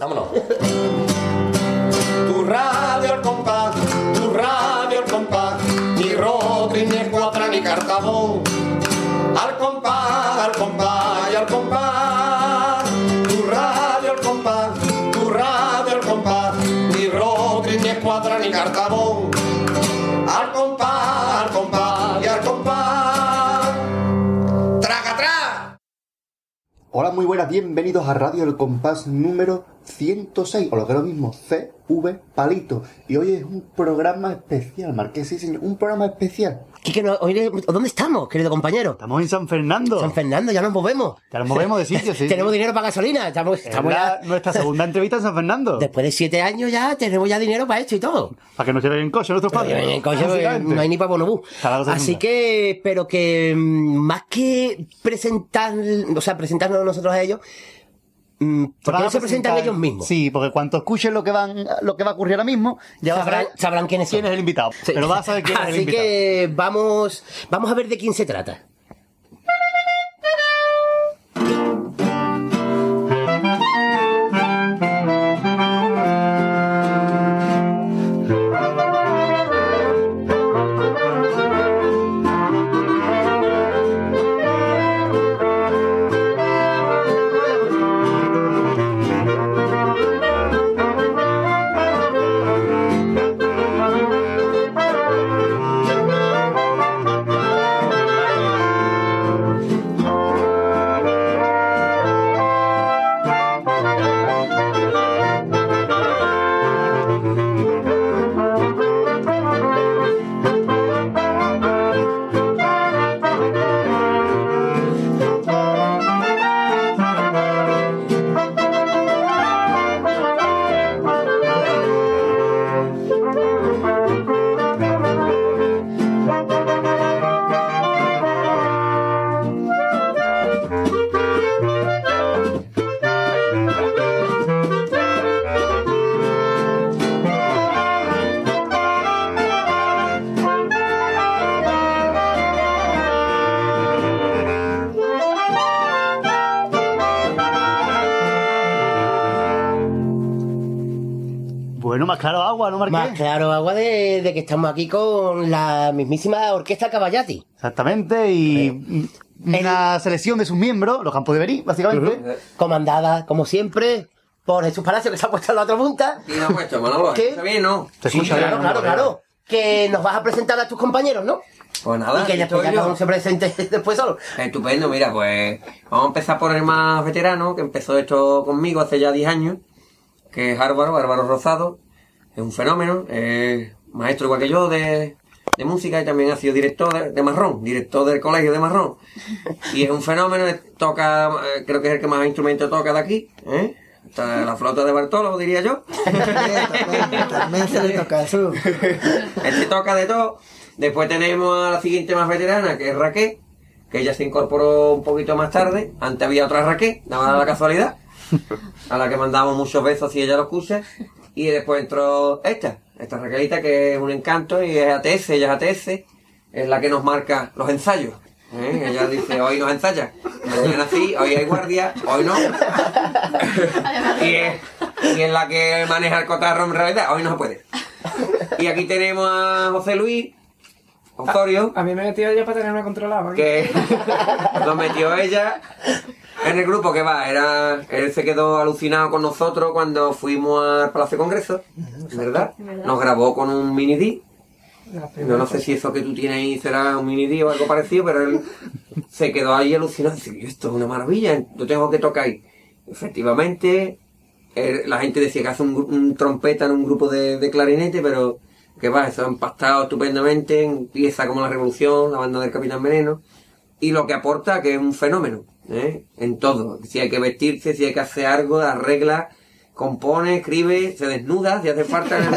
Vámonos. Tu radio al compás, tu radio al compás, ni Rodri, ni Escuadra, ni Cartabón. Al compás, al compás y al compás. Tu radio al compás, tu radio al compás, ni Rodri, ni Escuadra, ni Cartabón. Al compás, al compás y al compás. ¡Traga, traga! Hola, muy buenas, bienvenidos a Radio El Compás número 106, o lo que es lo mismo, CV Palito. Y hoy es un programa especial, Marqués, sí, señor, un programa especial. Quique, no, ¿dónde estamos, querido compañero? Estamos en San Fernando. San Fernando, ya nos movemos. Ya nos movemos de sitio, sí. tenemos dinero para gasolina. Estamos, Es estamos la- ya- nuestra segunda entrevista en San Fernando. Después de siete años ya tenemos ya dinero para esto y todo. Para que no se en coche nuestros padres. En coche, básicamente. no hay ni para bonobús. Así que, pero que mm, más que presentar, o sea, presentarnos nosotros a ellos, mm, ¿por qué Van no se presentan ellos mismos? Sí, porque cuando escuchen lo que van, lo que va a ocurrir ahora mismo, ya a Sabrán, quiénes son. quién es el invitado. Sí. Pero vas a saber quién es el Así invitado. que vamos, vamos a ver de quién se trata. Claro agua, ¿no, Marqués? Más claro, agua de, de que estamos aquí con la mismísima orquesta Caballati. Exactamente, y una selección de sus miembros, los campos de Berí, básicamente. comandada, como siempre, por Jesús Palacio, que se ha puesto en la otra punta. Y no ha puesto, Manolo, ¿Qué? ¿está bien, no? Se Sí, escucha bien, claro, ¿no? claro, claro. Que nos vas a presentar a tus compañeros, ¿no? Pues nada, y que ya, estoy ya yo. cada uno se presente después solo. Estupendo, mira, pues vamos a empezar por el más veterano, que empezó esto conmigo hace ya 10 años, que es Álvaro, Álvaro Rosado. Es un fenómeno, es maestro igual que yo de, de música y también ha sido director de, de Marrón, director del colegio de Marrón. Y es un fenómeno, toca, eh, creo que es el que más instrumentos toca de aquí, ¿eh? Está la flauta de Bartolo, diría yo. También se le toca eso. Este toca de todo. Después tenemos a la siguiente más veterana, que es Raquel, que ella se incorporó un poquito más tarde. Antes había otra Raquel, daba la casualidad, a la que mandamos muchos besos si ella lo escucha. Y después entró esta, esta Raquelita, que es un encanto y es ATS, ella es ATS, es la que nos marca los ensayos. ¿eh? Ella dice, hoy nos ensaya, mañana sí, hoy hay guardia, hoy no. y, es, y es la que maneja el cotarro en realidad, hoy no se puede. Y aquí tenemos a José Luis Osorio, A mí me metió ella para tenerme controlado. ¿eh? que lo metió ella en el grupo que va, era, él se quedó alucinado con nosotros cuando fuimos al Palacio de Congreso, ¿verdad? Nos grabó con un mini D. Yo no sé si eso que tú tienes ahí será un mini D o algo parecido, pero él se quedó ahí alucinado. Dice, esto es una maravilla, yo tengo que tocar ahí. Efectivamente, la gente decía que hace un, un trompeta en un grupo de, de clarinete, pero que va, eso ha empastado estupendamente, empieza como la revolución, la banda del Capitán Veneno, y lo que aporta que es un fenómeno, ¿eh? en todo. Si hay que vestirse, si hay que hacer algo, arregla, compone, escribe, se desnuda, si hace falta.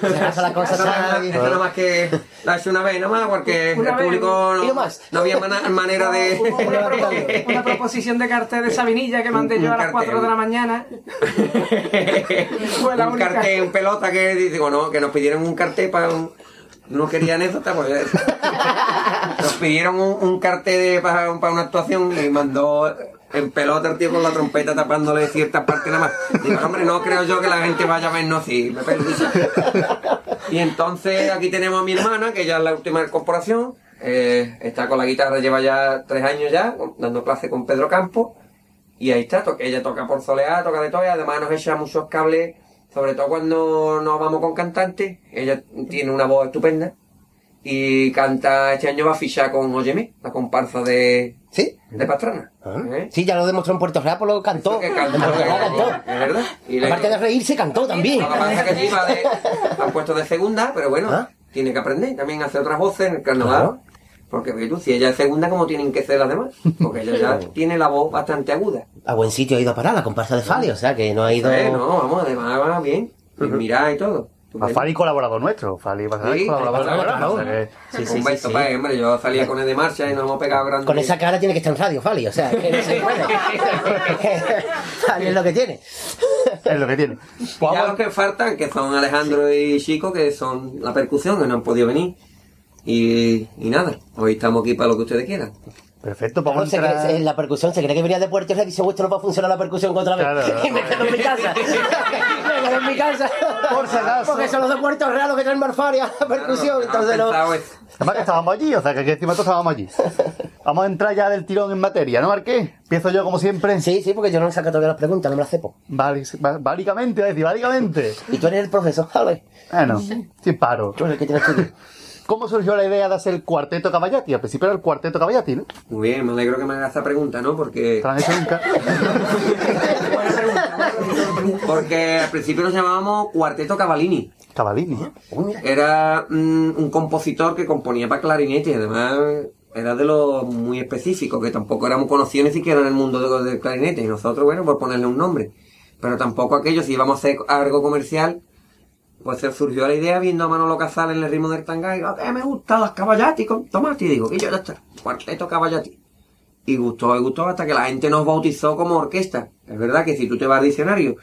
Se hace la cosa Eso nada- nada más que la he hecho una vez, nada más, porque Una el público no no, más. no había manera de... Una, propo- una proposición de cartel de Sabinilla que mandé Un- yo a un las 4 cartel. de la mañana. Fue la un única. cartel en pelota que digo, no, que nos pidieron un cartel para un... No quería anécdota, pues nos pidieron un, un cartel de- para, para una actuación y mandó en pelota el tío con la trompeta tapándole cierta parte nada más. Digo, hombre, no creo yo que la gente vaya a vernos así. Me. Y entonces aquí tenemos a mi hermana, que ya es la última incorporación. Eh, está con la guitarra, lleva ya tres años ya, dando clase con Pedro Campos. Y ahí está, ella toca por soleá, toca de todo y además nos echa muchos cables, sobre todo cuando nos vamos con cantantes. Ella tiene una voz estupenda y canta, este año va a fichar con Óyeme, la comparsa de, ¿Sí? de Pastrana. Ah. ¿Eh? Sí, ya lo demostró en Puerto Real, pues lo cantó. Que En cantó, Puerto Real es cantó. verdad. Y le- Aparte de reírse, cantó también. Que pasa es que allí va de, han puesto de segunda, pero bueno, Ah. tiene que aprender. También hace otras voces en el carnaval. Claro. Porque tú, si ella es segunda, como tienen que ser las demás? Porque ella ya tiene la voz bastante aguda. A buen sitio ha ido a parar la comparsa de Fali, o sea que no ha ido... Eh, no, vamos, además va bien. Y Mirá y todo. A Fali colaborador nuestro. Fali va a ser Sí, colaborador nuestro. claro. o sea que- Sí, sí, un sí, beso sí. hombre. Yo salía con él de marcha y nos hemos pegado grandes. Con esa cara tiene que estar en radio, Fali, o sea, que no se puede. Fali es lo que tiene. Es lo que tiene. Pues ya vamos- los que faltan, que son Alejandro y Chico, que son la percusión, que no han podido venir. Y, y nada, hoy estamos aquí para lo que ustedes quieran. Perfecto, No, vamos a cree- entrar... en la percusión se cree que venía de Puerto Real y dice, vuestro no va a funcionar la percusión otra vez. Claro. y me quedo en mi casa. me quedo en mi casa. Por si acaso. Porque son los de Puerto Real los que traen Marfaria, la percusión. Claro, entonces no. Además que estábamos allí, o sea que aquí encima todos estábamos allí. Vamos a entrar ya del tirón en materia, ¿no, Marqués? Empiezo yo como siempre. Sí, sí, porque yo no me saco todavía las preguntas, no me las cepo. Va- Báricamente, voy a decir, báricamente. Y tú eres el profesor, ¿sabes? Bueno, sin paro. Tú eres el que tienes estudio. ¿Cómo surgió la idea de hacer el cuarteto Caballati? Al principio era el cuarteto Caballati, ¿no? Muy bien, me alegro que me hagas esta pregunta, ¿no? Porque, ¿Te lo han hecho nunca? porque al principio nos llamábamos Cuarteto Cavallini. Cavallini. Uy, mira. Era mm, un compositor que componía para clarinete y además era de los muy específicos, que tampoco éramos conocidos ni siquiera en el mundo de- del clarinete. Y nosotros, bueno, por ponerle un nombre. Pero tampoco aquello, si íbamos a hacer algo comercial, pues se surgió la idea viendo a Manolo Casal en el ritmo del tanga y digo, que me gustan las caballati con tomate. Y digo, que yo ya está, cuarteto caballati. Y gustó y gustó hasta que la gente nos bautizó como orquesta. Es verdad que si tú te vas al diccionario,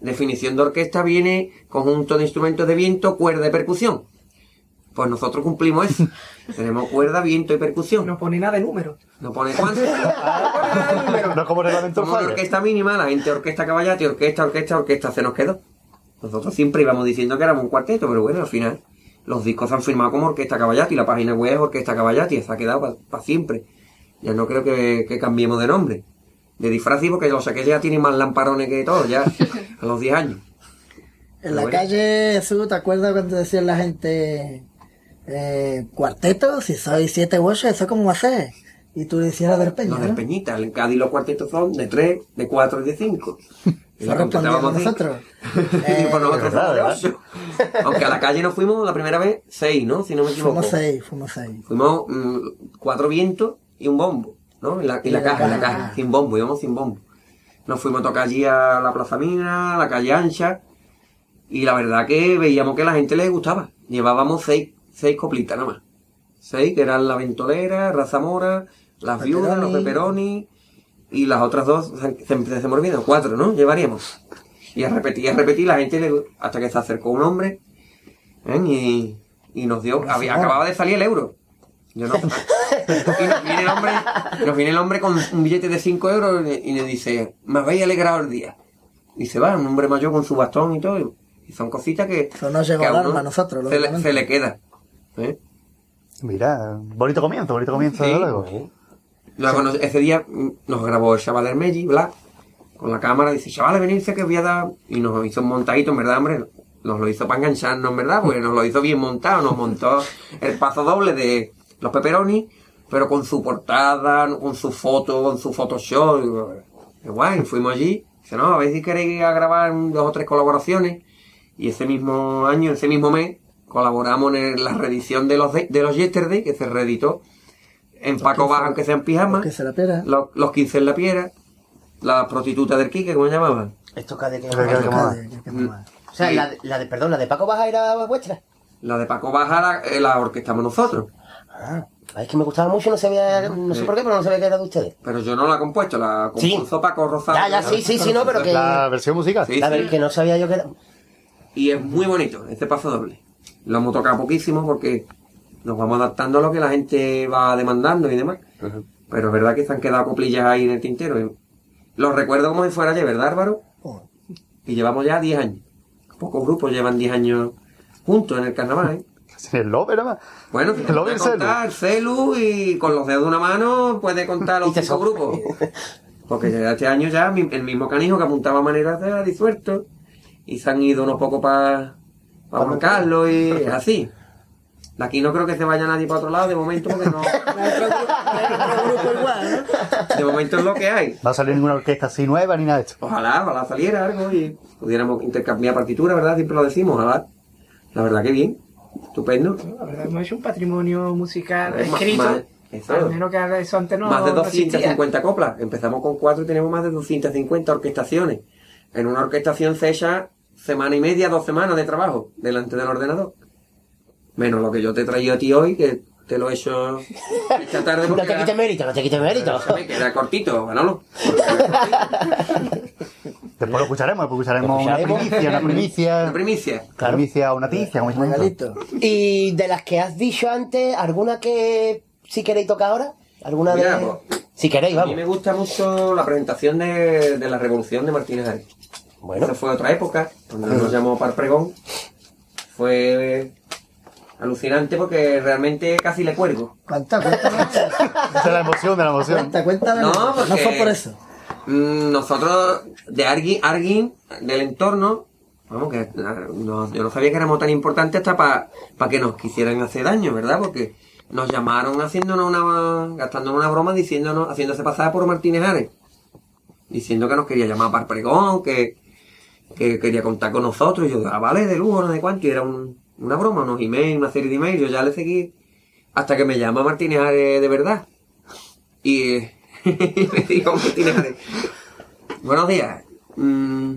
definición de orquesta viene conjunto de instrumentos de viento, cuerda y percusión. Pues nosotros cumplimos eso. Tenemos cuerda, viento y percusión. No pone nada de números. No pone cuánto. No pone nada de número. No como reglamento Como orquesta mínima, la gente orquesta caballati, orquesta, orquesta, orquesta, se nos quedó. Nosotros siempre íbamos diciendo que éramos un cuarteto, pero bueno, al final los discos se han firmado como Orquesta Caballati, la página web es Orquesta Caballati, se ha quedado para siempre. Ya no creo que, que cambiemos de nombre. De disfraz porque los saqué ya tienen más lamparones que todos, ya a los 10 años. En la Bueno. calle Jesús, ¿te acuerdas cuando decía la gente eh, cuarteto? Si soy siete u ocho, ¿eso cómo va a ser? Y tú decías la del Peña, Los de ¿no? Peñita, en Cádiz los cuartetos son de 3, de 4 y de 5. Y respondíamos nosotros. y por nosotros verdad, somos de 8. Aunque a la calle nos fuimos la primera vez 6, ¿no? Si no me equivoco. Fuimos seis, fuimos seis. Fuimos mm, cuatro vientos y un bombo, ¿no? En la, la caja, en la caja, sin bombo, íbamos sin bombo. Nos fuimos a tocar allí a la Plaza Mina, a la calle Ancha, y la verdad que veíamos que a la gente le gustaba. Llevábamos seis, seis coplitas nada más. Seis, que eran la ventolera, Raza Mora, las viudas, los peperoni, y las otras dos, se, se, se me olvidan, cuatro, ¿no? Llevaríamos. Y a repetir, y a repetir, la gente le, hasta que se acercó un hombre, ¿eh? y, y nos dio, había, acababa de salir el euro. Yo no. Y nos viene el hombre, nos viene el hombre con un billete de 5 euros y, y le dice, me habéis alegrado el día. Y se va, un hombre mayor con su bastón y todo. Y son cositas que, Eso nos llegó que a nosotros, se le, lógicamente. se le queda. ¿eh? Mira, bonito comienzo, bonito comienzo, Sí. desde luego. Luego nos- ese día mm, nos grabó el chaval Hermelli, Black, con la cámara, dice, chavales, venirse que voy a dar... Y nos hizo un montadito, en verdad, hombre, nos lo hizo para engancharnos, en verdad, porque nos lo hizo bien montado, nos montó el paso doble de los pepperoni, pero con su portada, con su foto, con su Photoshop. y, guay, fuimos allí, dice, no, a ver si queréis grabar dos o tres colaboraciones. Y ese mismo año, ese mismo mes, colaboramos en la reedición de los, de, de los Yesterday, que se reeditó en Paco Baja, aunque sean pijamas. Que se la pera. Los, los 15 en la piedra, la prostituta del Quique, ¿cómo se llamaban? Esto cada que... O sea, la, de- la de, perdón, la de Paco Baja era vuestra. La de Paco Baja la, eh, la orquestamos nosotros. Ah, es que me gustaba mucho, no sabía, no sé por qué, pero no sabía que era de ustedes. Pero yo no la he compuesto, la Sí. compuso Paco Rosado. Ya, ya, sí, sí, sí, no, pero que... La versión musical. Sí. A ver, que no sabía yo que era... Y es muy bonito, este paso doble. Lo hemos tocado poquísimo porque nos vamos adaptando a lo que la gente va demandando y demás. Pero es verdad que se han quedado coplillas ahí en el tintero. Lo recuerdo como si fuera ayer, ¿verdad, Álvaro? Y llevamos ya 10 años. Pocos grupos llevan 10 años juntos en el carnaval, ¿eh? El Lover, nada más. Bueno, El puede Lover Celu. contar Celu y con los dedos de una mano puede contar los cinco grupos. Porque ya este año ya mi- el mismo canijo que apuntaba maneras de disuelto y se han ido unos pocos para pa Juan Carlos y es así. De aquí no creo que se vaya nadie para otro lado de momento porque no. Otro grupo igual, ¿no? De momento es lo que hay. No ha salido ninguna orquesta así nueva ni nada de esto. Ojalá, ojalá saliera algo y pudiéramos intercambiar partitura, ¿verdad? Siempre lo decimos, ojalá. La verdad que bien. Estupendo. La verdad, hemos hecho un patrimonio musical escrito. eso. Al menos que eso antes no más de no existía. 250 coplas. Empezamos con cuatro y tenemos más de 250 orquestaciones. En una orquestación se echa semana y media, dos semanas de trabajo delante del ordenador. Menos lo que yo te he traído a ti hoy, que te lo he hecho esta tarde No te quites mérito, no te quites mérito. se me queda cortito, Manolo. Después lo escucharemos, después escucharemos una primicia, una primicia. La primicia. Claro. Primicia o se llama. Regalito. Y de las que has dicho antes, ¿alguna que si queréis tocar ahora? ¿Alguna Mira, de...? pues, Si queréis, A mí vamos. me gusta mucho la presentación de, de la revolución de Martínez Ares. Bueno, Esa fue otra época, cuando nos llamó para el pregón. Fue alucinante porque realmente casi le cuelgo. Cuenta, cuéntame. Esa es la emoción de la emoción. Cuenta, cuéntame. No, No, porque- fue por eso. Mm, Nosotros, de Arguin, Arguin, del entorno, vamos, que no- yo no sabía que éramos tan importantes hasta para que nos quisieran hacer daño, ¿verdad? Porque nos llamaron haciéndonos una, gastándonos una broma, diciéndonos, haciéndose pasar por Martínez Ares. Diciendo que nos quería llamar para el pregón, que, que quería contar con nosotros. Y yo, ah, vale, de lujo, no sé cuánto. Y era un- una broma, unos emails, una serie de emails. Yo ya le seguí hasta que me llama Martínez Ares de verdad. Y eh, me dijo Martínez buenos días. Mm,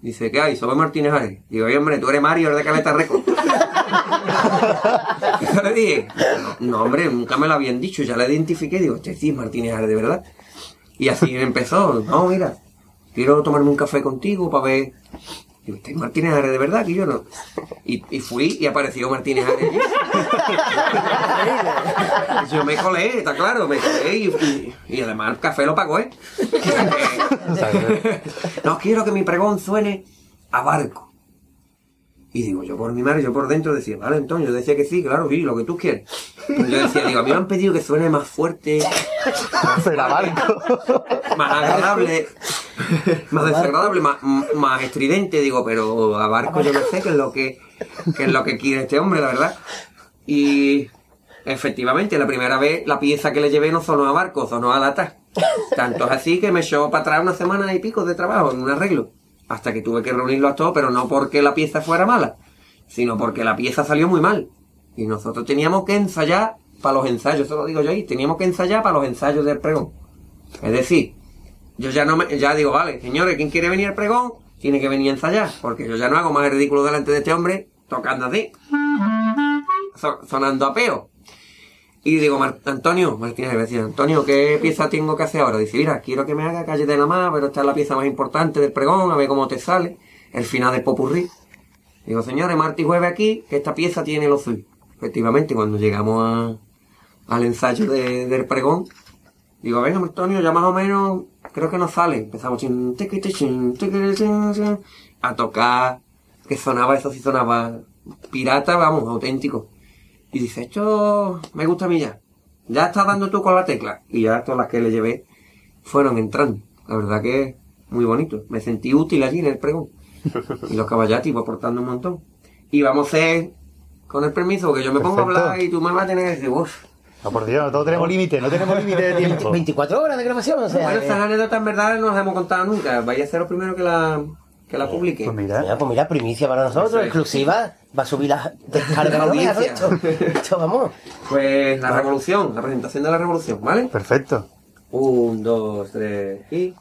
dice, ¿qué hay? Soy Martínez Ares. Digo, oye, hombre, tú eres Mario, eres de Caleta Record. Y yo le dije, no, hombre, nunca me lo habían dicho, ya la identifiqué. Digo, este sí es Martínez Ares, de verdad. Y así empezó, no, mira, quiero tomarme un café contigo para ver. Digo, ¿este es Martínez Ares de verdad? Que yo no. Y, y fui y apareció Martínez Ares. yo me colé, está claro, me colé y, y- y además el café lo pagó, ¿eh? no quiero que mi pregón suene a barco. Y digo, yo por mi madre, yo por dentro decía, vale, Antonio, yo decía que sí, claro, sí, lo que tú quieres. Pero yo decía, digo, a mí me han pedido que suene más fuerte, barco. más agradable, más desagradable, más, más estridente, digo, pero a barco yo no sé qué es lo que, qué es lo que quiere este hombre, la verdad. Y efectivamente, la primera vez la pieza que le llevé no sonó a barco, sonó a lata. Tanto es así que me echó para atrás una semana y pico de trabajo en un arreglo. Hasta que tuve que reunirlo a todos, pero no porque la pieza fuera mala, sino porque la pieza salió muy mal. Y nosotros teníamos que ensayar para los ensayos, eso lo digo yo ahí, teníamos que ensayar para los ensayos del pregón. Es decir, yo ya no me, ya digo, vale, señores, ¿quién quiere venir al pregón? Tiene que venir a ensayar, porque yo ya no hago más el ridículo delante de este hombre tocando así, so- sonando a peo. Y digo, Antonio, Martínez, decía, Antonio, ¿qué pieza tengo que hacer ahora? Dice, mira, quiero que me haga calle de la más, pero esta es la pieza más importante del pregón, a ver cómo te sale, el final del popurrí. Digo, señores, martes y jueves aquí, que esta pieza tiene lo suyo. Efectivamente, cuando llegamos a- al ensayo de- del pregón, digo, venga, Antonio, ya más o menos, creo que nos sale. Empezamos a tocar, que sonaba, eso sí sonaba pirata, vamos, auténtico. Y dice, esto me gusta a mí ya. Ya estás dando tú con la tecla. Y ya todas las que le llevé fueron entrando. La verdad que muy bonito. Me sentí útil allí en el pregón. Y los caballati iba aportando un montón. Y vamos a hacer, con el permiso, porque yo me pongo a hablar y tú me vas a tener que decir, uff. No, por Dios, todos tenemos límite, no tenemos límite de tiempo. 24 horas de grabación, o sea... Bueno, que- estas anécdotas en verdad no las hemos contado nunca. Vaya a ser lo primero que la, que la publique. Pues mira, Mira, pues mira, primicia para nosotros, es. exclusiva. Va a subir la descarga La audiencia. esto. Esto, vamos. Pues la revolución, la presentación de la revolución, ¿vale? perfecto. Un, dos, tres y...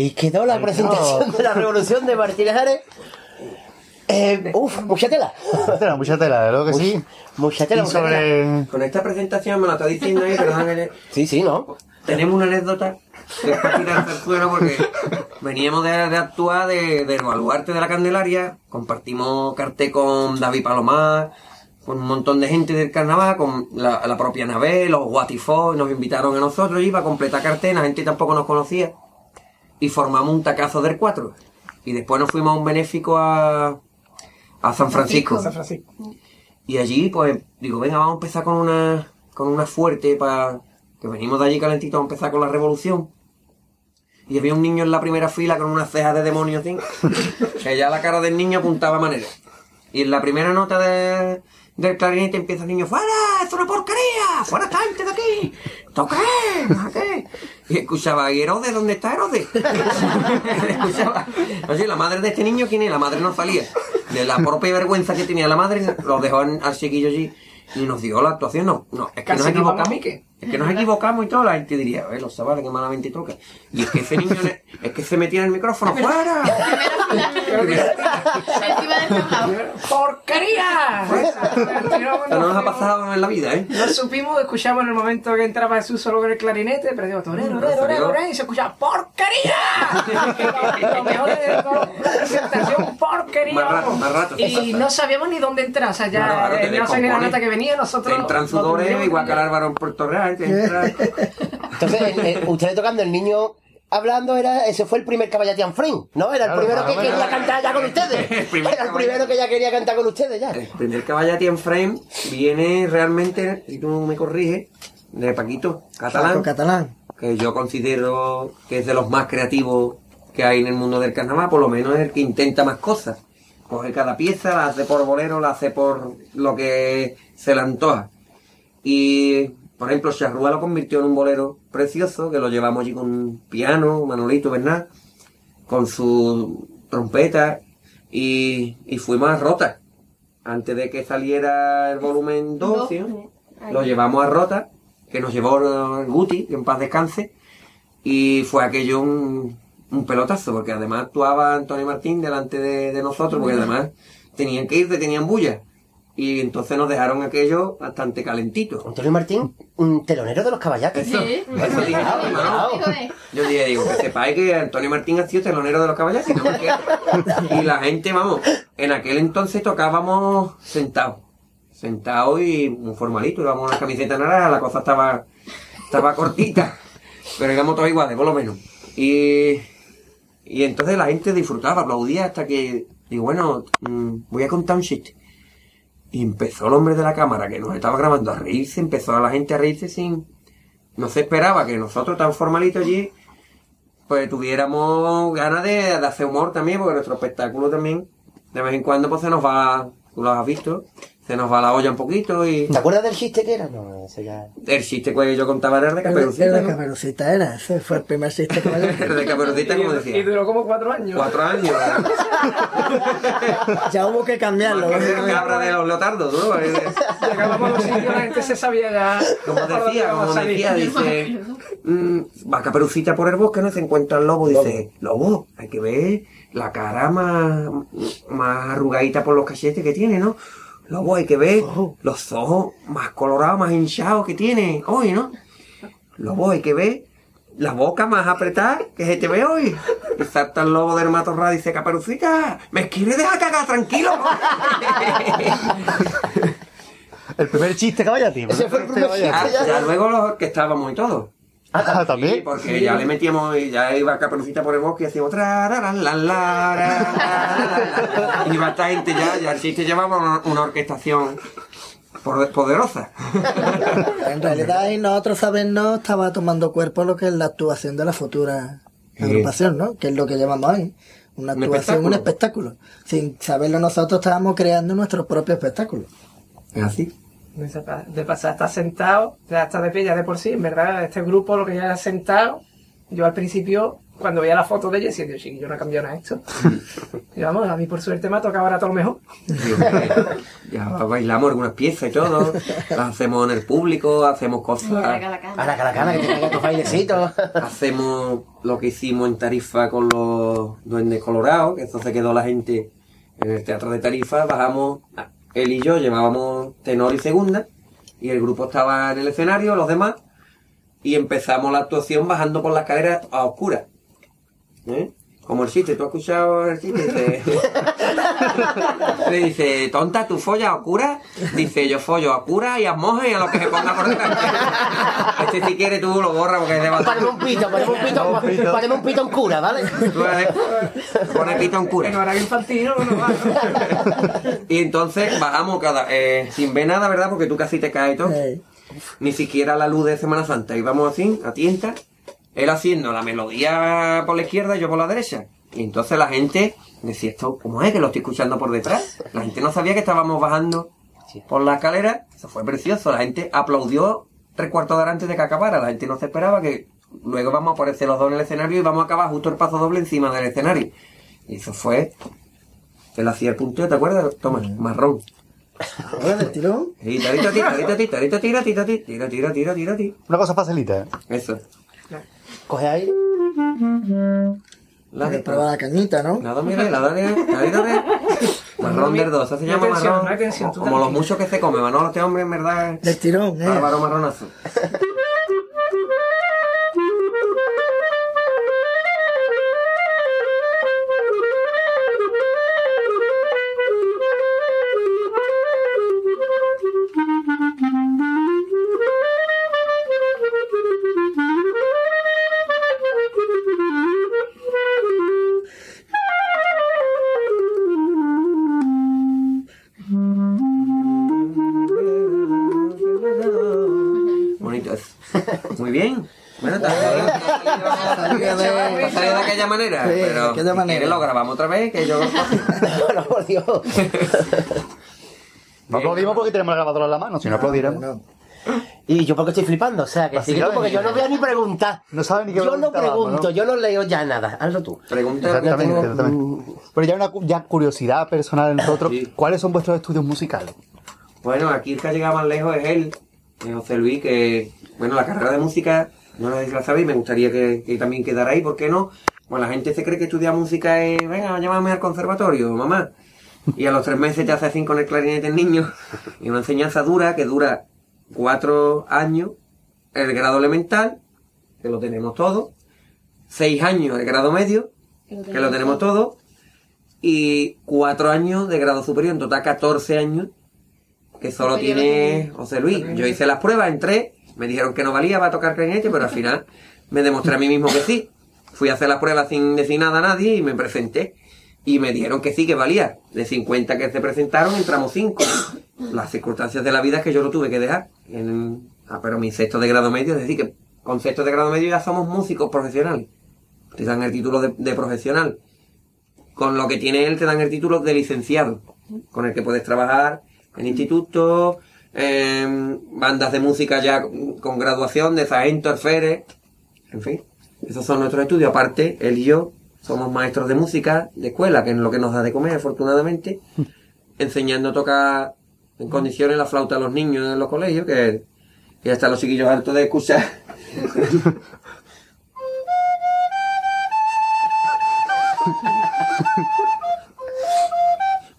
Ahí quedó la presentación de la revolución de Martínez Ares. Eh, uf, mucha tela. Mucha tela, mucha tela, de luego que sí. Mucha tela, Y mucha tela. sobre... Con esta presentación me la está diciendo ahí, perdón, que Sí, sí, ¿no? tenemos una anécdota que es para tirarse al suelo porque veníamos de, de actuar de, del baluarte de la Candelaria, compartimos cartel con David Palomar, con un montón de gente del carnaval, con la, la propia Nave, los Guatifó, nos invitaron a nosotros y para completar cartel, la gente tampoco nos conocía y formamos un tacazo del 4 y después nos fuimos a un benéfico a, a San Francisco. San Francisco. Y allí, pues, digo, venga, vamos a empezar con una, con una fuerte para que venimos de allí calentitos a empezar con la revolución. Y había un niño en la primera fila con unas cejas de demonio, así, que ya la cara del niño apuntaba a manera. Y en la primera nota de, del clarinete empieza el niño, ¡Fuera! ¡Es una porquería! ¡Fuera esta gente de aquí! ¿Tú qué? ¿A qué? Y escuchaba, ¿y Herodes? ¿Dónde está Herodes? escuchaba. Oye, la madre de este niño, ¿quién es? La madre no salía. De la propia vergüenza que tenía la madre, lo dejó al chiquillo allí y nos dio la actuación. No, no, es que Casi nos equivocamos. Mique. Es que nos equivocamos y todo, la gente diría, eh, los sabales que malamente toca. Y es que ese niño, es que se metía en el micrófono, ¡fuera! Tablao. ¡Porquería! Esto no nos ha pasado en la vida, ¿eh? No supimos, escuchamos en el momento que entraba Jesús solo con el clarinete, pero digo, torero, torero, torero, torero, y se escuchaba ¡porquería! Lo mejor de todo, la presentación, ¡porquería! Más rato, más rato. Y no sabíamos ni dónde entrar, o sea, ya eh, no sabía ni la nota que venía, nosotros... Entran lo sudores, igual que al Álvaro en Puerto Real, Entonces, eh, eh, ustedes tocando, el niño hablando, era ese fue el primer Caballatian Friend, ¿no? Era el Claro, primero que quería cantar ya con ustedes. El primer Era el primero que ya quería cantar con ustedes ya. El primer caballati en frame viene realmente, si tú me corriges, de Paquito, catalán. Paco catalán. que yo considero que es de los más creativos que hay en el mundo del carnaval, por lo menos es el que intenta más cosas. Coge cada pieza, la hace por bolero, la hace por lo que se le antoja. Y, por ejemplo, Charrúa lo convirtió en un bolero precioso, que lo llevamos allí con un piano, Manolito Bernal, con su trompeta, y, y fuimos a Rota. Antes de que saliera el volumen 12, lo llevamos a Rota, que nos llevó el Guti, que en paz descanse, y fue aquello un, un pelotazo, porque además actuaba Antonio Martín delante de, de nosotros, porque además tenían que irse, tenían bulla. Y entonces nos dejaron aquello bastante calentito. Antonio Martín, un telonero de los caballates. Eso, Sí. eso dije, de- Yo dije, digo, que sepáis que Antonio Martín ha sido telonero de los caballeros. y no. Y la gente, vamos, en aquel entonces tocábamos sentados. Sentados y muy formalito, íbamos una camiseta naranja, la cosa estaba, estaba cortita. Pero íbamos todos iguales, por lo menos. Y, y entonces la gente disfrutaba, aplaudía hasta que, digo, bueno, mm, voy a contar un chiste. Y empezó el hombre de la cámara que nos estaba grabando a reírse, empezó a la gente a reírse sin, no se esperaba que nosotros tan formalitos allí pues tuviéramos ganas de, de hacer humor también, porque nuestro espectáculo también, de vez en cuando pues se nos va, tú lo has visto, se nos va la olla un poquito y... ¿Te acuerdas del chiste que era? No, ese ya... El chiste que yo contaba era el de El, el Caperucita, de ¿no? Caperucita era, ese fue el primer chiste que me El de Caperucita, como Y, y decía. duró como cuatro años. Cuatro años. Ya hubo que cambiarlo. Más que cabra de los leotardos, ¿no? Llegábamos a los sitios, la gente se sabía ya. Como decía, como decía, dice, mm, va Caperucita por el bosque, no se encuentra el lobo, dice, lobo, hay que ver la cara más, más arrugadita por los cachetes que tiene, ¿no? Lobo, hay que ver los ojos más colorados, más hinchados que tiene hoy, ¿no? Lobo, hay que ver la boca más apretada que se te ve hoy. Y salta el lobo del matorral y dice, Caperucita, ¿me quieres dejar cagar tranquilo? El primer chiste caballati. Ese fue el primer Ah, chiste. ya luego los que estábamos y todo. Ah, Sí, también. porque ya le metíamos, y ya iba Caperucita por el bosque y hacíamos tra, la, la. Y iba esta gente ya, ya el chiste llevaba una, una orquestación por- poderosa. En realidad, ahí nosotros sabernos estaba tomando cuerpo lo que es la actuación de la futura Sí. agrupación, ¿no? Que es lo que llamamos ahí. Una Un actuación, un espectáculo. Sin saberlo nosotros estábamos creando nuestro propio espectáculo. Es así. De pa- De pasar a estar sentado, ya está de pie ya de por sí, en verdad, este grupo lo que ya era sentado, yo al principio, cuando veía la foto de ella, decía, Dios, chiquillo, no ha cambiado nada esto. y vamos, a mí por suerte me ha tocado ahora todo lo mejor. Ya bailamos algunas piezas y todo, las hacemos en el público, hacemos cosas, A la calacana, que te caiga tus bailecitos. hacemos lo que hicimos en Tarifa con los Duendes Colorados, que eso se quedó la gente en el teatro de Tarifa, bajamos, él y yo llevábamos tenor y segunda, y el grupo estaba en el escenario, los demás, y empezamos la actuación bajando por la escalera a oscuras. ¿Eh? Como el chiste, ¿tú has escuchado el chiste? Dice, le dice, tonta, ¿tú follas a oscuras? Dice, yo follo a oscuras y a monjas y a lo que se ponga por delante. Este si quiere tú lo borra porque es de Poneme un pito, poneme un pito, poneme un pito en cura, ¿vale? Pone pito en En cura. horario infantil no, no va, ¿no? Y entonces bajamos cada, eh, sin ver nada, ¿verdad? Porque tú casi te caes y todo. Ni siquiera la luz de Semana Santa. Íbamos así, a tienta. Él haciendo la melodía por la izquierda y yo por la derecha. Y entonces la gente decía, ¿esto cómo es que lo estoy escuchando por detrás? La gente no sabía que estábamos bajando por la escalera. Eso fue precioso. La gente aplaudió tres cuartos de hora antes de que acabara. La gente no se esperaba que luego vamos a aparecer los dos en el escenario y vamos a acabar justo el paso doble encima del escenario. Y eso fue... Él hacía el punteo, ¿te acuerdas? Toma, marrón. del tirón. Y tarito, ti, tarito, ti, tarito, tira, tira, ti, tira, tira, tira, tira, ti. Una cosa facilita. Eso. Coge aire. La de probar la cañita, ¿no? La do, mire, la do, mire, tarito, mire. Marrón del 2, eso se llama hay tensión, marrón. tú Como los muchos que se come, Manolo, este hombre en verdad es Del tirón, ¿eh? bárbaro marronazo. aquella manera, Sí, de pero aquella si manera. lo grabamos otra vez, que yo... No, por Dios. No aplaudimos porque tenemos la grabadora en la mano, si no aplaudiéramos. No. Y yo porque estoy flipando, o sea, que sigue tú, porque yo no voy a ni preguntar. No sabe ni qué Yo no pregunto, ¿no? yo no leo ya nada. Hazlo tú. Pregunta Exactamente, tengo- exactamente. Pero ya una ya curiosidad personal de nosotros, Sí. ¿cuáles son vuestros estudios musicales? Bueno, aquí el que ha llegado más lejos es él, es José Luis, que, bueno, la carrera de música, no la sabéis, me gustaría que, que también quedara ahí, ¿por qué no? Bueno, la gente se cree que estudiar música es, venga, llámame al conservatorio, mamá. Y a los tres meses te hace así con el clarinete el niño. Y una enseñanza dura, que dura cuatro años, el grado elemental, que lo tenemos todo, seis años el grado medio, que lo tenemos todo, y cuatro años de grado superior, en total 14 años, que solo tiene José Luis. Yo hice las pruebas, entré, me dijeron que no valía para tocar clarinete, pero al final me demostré a mí mismo que sí. Fui a hacer las pruebas sin decir nada a nadie y me presenté. Y me dijeron que sí, que valía. De 50 que se presentaron, entramos 5. Las circunstancias de la vida es que yo lo tuve que dejar. En, ah, pero mi sexto de grado medio, es decir, que con sexto de grado medio ya somos músicos profesionales. Te dan el título de, de profesional. Con lo que tiene él te dan el título de licenciado, con el que puedes trabajar en institutos, en bandas de música ya con graduación, de sargento, alférez, en fin. Esos son nuestros estudios. Aparte, él y yo somos maestros de música, de escuela, que es lo que nos da de comer, afortunadamente, enseñando a tocar en condiciones la flauta a los niños en los colegios, que, que están los chiquillos hartos de escuchar.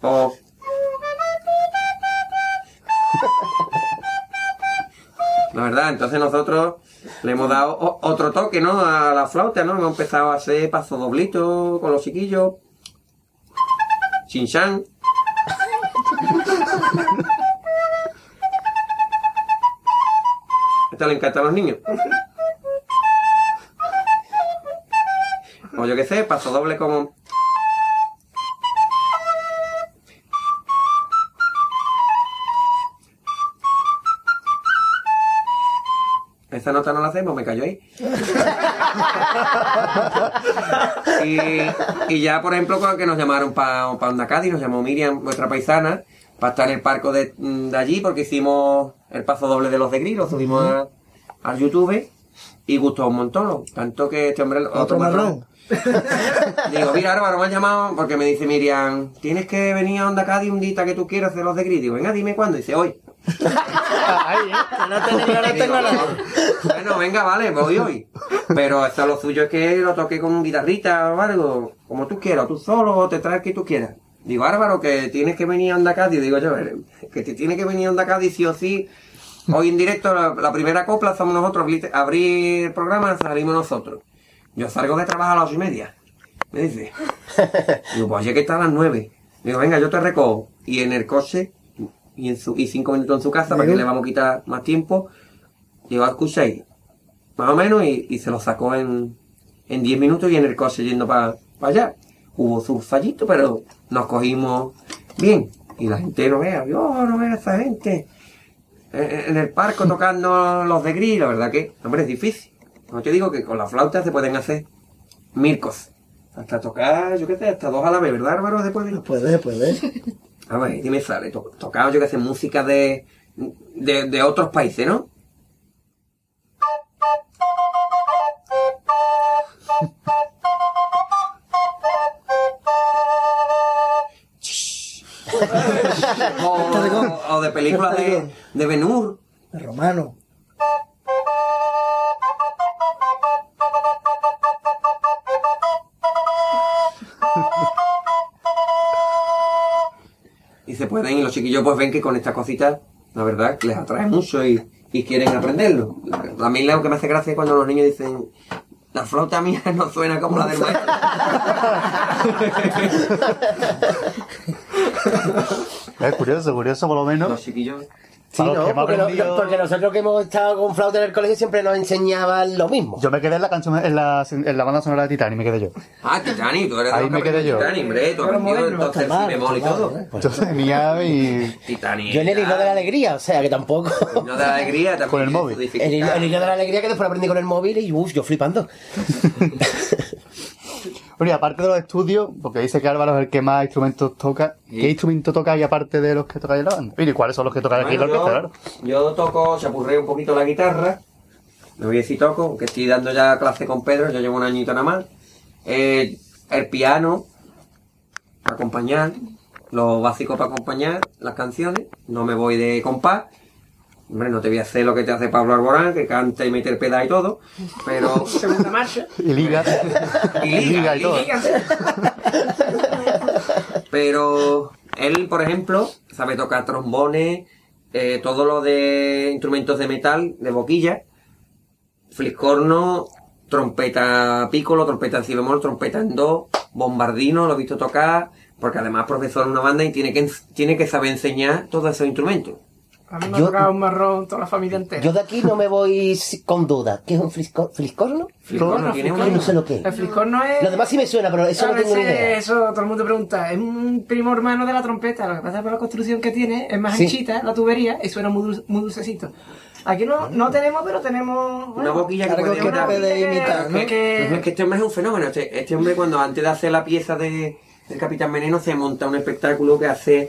O- La verdad, entonces nosotros le hemos dado otro toque, ¿no? A la flauta, ¿no? Hemos empezado a hacer paso doblito con los chiquillos. Chinchan. Esto le encanta a los niños. O yo qué sé, paso doble como... Esa nota no la hacemos, me cayó ahí. y, y ya, por ejemplo, con que nos llamaron para Onda Cádiz, nos llamó Miriam, nuestra paisana, para estar en el parco de, de allí, porque hicimos el paso doble de los de Gris, lo subimos al YouTube y gustó un montón. Tanto que este hombre, Otro marrón. Digo, mira, Álvaro, me han llamado porque me dice Miriam, tienes que venir a Onda Cádiz un día que tú quieras de los de Gris. Digo, venga, dime cuándo. Dice, hoy. No tengo, no tengo nada. Bueno, venga, vale, voy hoy. Pero eso lo suyo es que lo toque con un guitarrita o algo, como tú quieras, o tú solo, o te traes que tú quieras. Digo, Álvaro, que tienes que venir a Onda Cádiz. Digo yo, eh, que te tiene que venir a Onda Cádiz sí o sí. Hoy en directo, la, la primera copla somos nosotros, abrir- el programa, salimos nosotros. Yo salgo de trabajo a las ocho y media. Me dice. Digo, pues oye que está a las nueve. Digo, venga, yo te recojo. Y en el coche, y, en su, y cinco minutos en su casa, para que le vamos a quitar más tiempo. Digo, escucháis, más o menos, y, y se lo sacó en, en 10 minutos y en el coche yendo para allá. Hubo sus fallitos, pero nos cogimos bien. Y la gente no vea, yo no vea a esa gente. En, el parque tocando los de gris, la verdad que, hombre, es difícil. No te digo que con la flauta se pueden hacer mil cosas. Hasta tocar, yo qué sé, hasta dos a la vez, ¿verdad, Álvaro? Después de... Puede, puede. A ver, dime sale. To- tocaba yo que sé música de, de, de otros países, ¿no? o, o de películas de, de Ben pues ven que con estas cositas, la verdad, les atrae mucho y, y quieren aprenderlo. A mí lo que me hace gracia es cuando los niños dicen, la flauta mía no suena como la del maestro. Es curioso, curioso por lo menos. Los chiquillos... Sí, ¿no? que Porque, lo- aprendido- porque nosotros que hemos estado con flauta en el colegio siempre nos enseñaban lo mismo. Yo me quedé en la canción, en la, en la banda sonora de Titanic, me quedé yo. Ah, Titanic, tú eres de Ahí me quedé yo. Titanic, hombre, tú has aprendido entonces el bemol y todo. ¿eh? Yo tenía y... Titanic. Yo en el hilo de la alegría, o sea que tampoco. El hilo de la alegría también. Con el móvil. El hilo, el hilo de la alegría que después aprendí con el móvil y uff, yo flipando. Bueno, y aparte de los estudios, porque dice que Álvaro es el que más instrumentos toca. ¿Qué instrumento tocáis aparte de los que tocáis en la banda? ¿Y cuáles son los que tocáis aquí en la Bueno, orquesta, claro? yo, yo toco, chapurreo un poquito la guitarra. No voy a decir toco, aunque estoy dando ya clase con Pedro, yo llevo un añito nada más. Eh, el piano, para acompañar, lo básico para acompañar las canciones. No me voy de compás. Hombre, no te voy a hacer lo que te hace Pablo Arborán, que canta y mete el pedal y todo. Pero. Segunda marcha. Y liga. Y Y liga y todo. Pero él, por ejemplo, sabe tocar trombones, eh, todo lo de instrumentos de metal, de boquilla, fliscorno, trompeta piccolo, trompeta en si bemol, trompeta en do, bombardino, lo he visto tocar, porque además es profesor en una banda y tiene que, tiene que saber enseñar todos esos instrumentos. A mí me Yo- ha tocado un marrón toda la familia entera. Yo de aquí no me voy con duda. ¿Qué es un flisco- fliscorno? Fliscorno, no, tiene Yo uno. no sé lo que El es. fliscorno es... Lo demás sí me suena, pero eso no tengo ni idea. Eso todo el mundo pregunta. Es un primo hermano de la trompeta. Lo que pasa es que por la construcción que tiene es más Sí. anchita la tubería y suena muy, dul- muy dulcecito. Aquí no, no tenemos, pero tenemos. Una bueno, boquilla que que imitar. te puede imitar, ¿no? Es que, es que este hombre es un fenómeno. Este, este hombre cuando antes de hacer la pieza de, del Capitán Veneno se monta un espectáculo que hace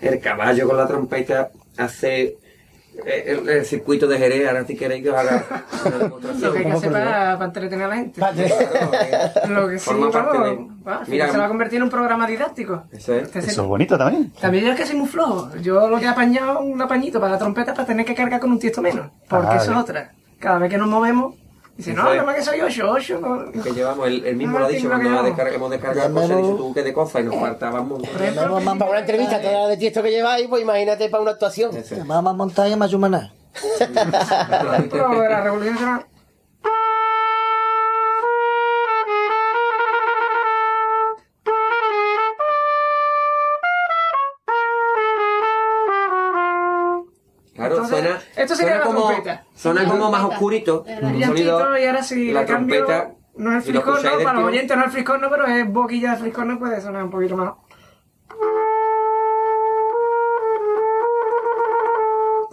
el caballo con la trompeta hace eh, el, el circuito de Jerez, ahora si queréis que os haga una Lo que hay que hacer para, para entretener a la gente. Claro, Lo que sí, forma parte de- va, Mira, se va a convertir en un programa didáctico. Eso es. Eso bonito también. También yo es que soy muy flojo. Yo lo que he apañado es un apañito para la trompeta para tener que cargar con un tiesto menos. Porque Ah, eso es otra. Cada vez que nos movemos, dice, no, nada más que soy ocho, ocho. no". Que llevamos, el, el mismo No, lo ha dicho que cuando llevamos. descarga- hemos descargado cosas, me dice tú qué de cosas y nos faltaban un montón. Para una entrevista toda la de tiesto que lleváis, pues imagínate para una actuación. Eso es. Vamos a montar en Mayumaná. Pero la Revolución. Suena como más oscurito. Sonido- y ahora sí la cambio. trompeta, No es si lo friscorno, para los oyentes no es el friscorno, pero es boquilla de friscorno, puede sonar un poquito más.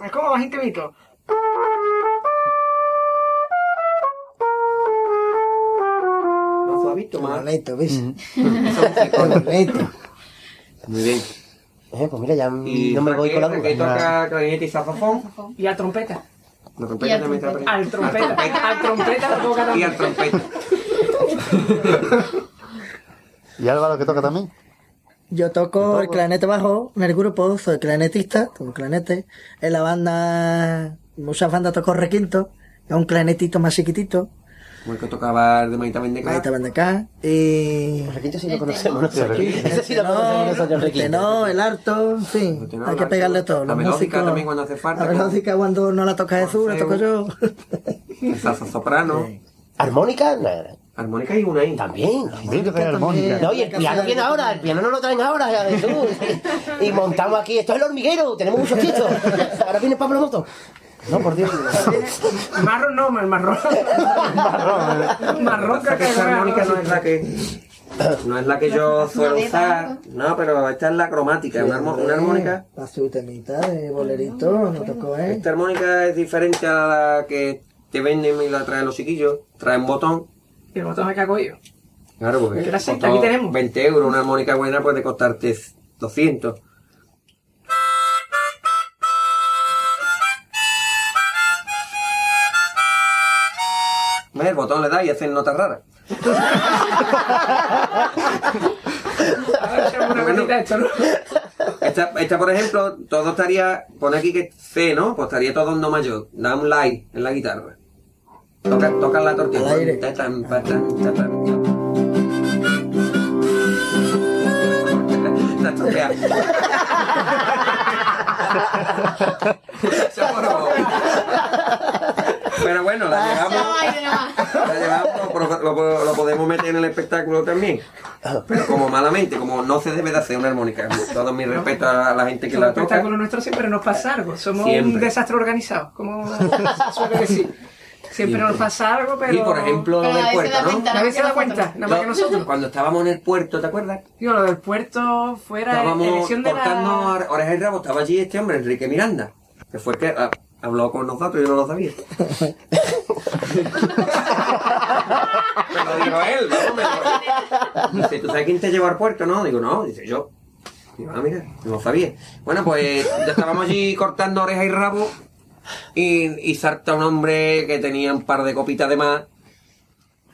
Es como más intimito. Más suavito, más. ¿ves? Muy bien. Eh, pues mira, ya Y no me voy con la duda. Toca clarinete y saxofón. Y a trompeta. La Y trompeta al también está trompeta. Al trompeta. Al trompeta lo toca Y también. al trompeta. ¿Y Álvaro que toca también? Yo toco el clarinete bajo en el grupo, soy clarinetista, toco clarinete. En la banda, muchas bandas toco requinto, es un clarinetito más chiquitito, Como el que tocaba el de Maita de acá. Y El requinto sí lo conocemos. Sí, Ese sí lo conocemos nosotros, el el requinto. tenor, el alto, en fin, tenor, hay que pegarle todo. la melódica también cuando hace falta, La melódica cuando no la toca Jesús, la toco yo. El saxo soprano. ¿Armónica? Nada. Armónica y una ahí. También. Sí, que armónica. No, y el piano viene ahora, el piano no lo traen ahora, ya. Y montamos aquí, esto es el hormiguero, tenemos muchos tiestos. Ahora viene Pablo Moto. No, por Dios. Marrón no, el marrón. Marrón. Marrón que Esta armónica no es la que no es la que yo suelo usar. No, pero esta es la cromática, una, armo- una armónica. Para su temita de bolerito, no tocó, ¿eh? Esta armónica es diferente a la que te venden y la traen los chiquillos. Trae un botón. Y el botón me cago yo. Claro, porque aquí tenemos. 20 euros, una armónica buena puede costarte 200. El botón le da y hacen notas raras. Bueno. Esta, esta, por ejemplo, todo estaría, pone aquí que C, ¿no? Pues estaría todo en do mayor. Da un like en la guitarra. Toca, toca la tortilla. Está estropeado. Eso por favor. Pero bueno, la llevamos. La llevamos, pero lo, lo podemos meter en el espectáculo también. Pero como malamente, como no se debe de hacer una armónica. Todo mi respeto a la gente que El la toca. espectáculo nuestro siempre nos pasa algo. Somos Siempre. un desastre organizado, como se suele decir. Siempre nos pasa algo, pero... Y por ejemplo, lo del puerto, ¿no? cuenta. Nadie se da cuenta, nada más que nosotros. Cuando estábamos en el puerto, ¿te acuerdas? Digo, lo del puerto fuera Estábamos elección de cortando la... a- orejas y rabo. Estaba allí este hombre, Enrique Miranda. Que fue el que habló con nosotros y yo no lo sabía. me lo dijo él, vamos, me lo Dice, ¿tú sabes quién te llevó al puerto? No, digo, no, dice yo. Digo, ah, mira, no lo sabía. Bueno, pues ya estábamos allí cortando orejas y rabo y, y salta un hombre que tenía un par de copitas de más.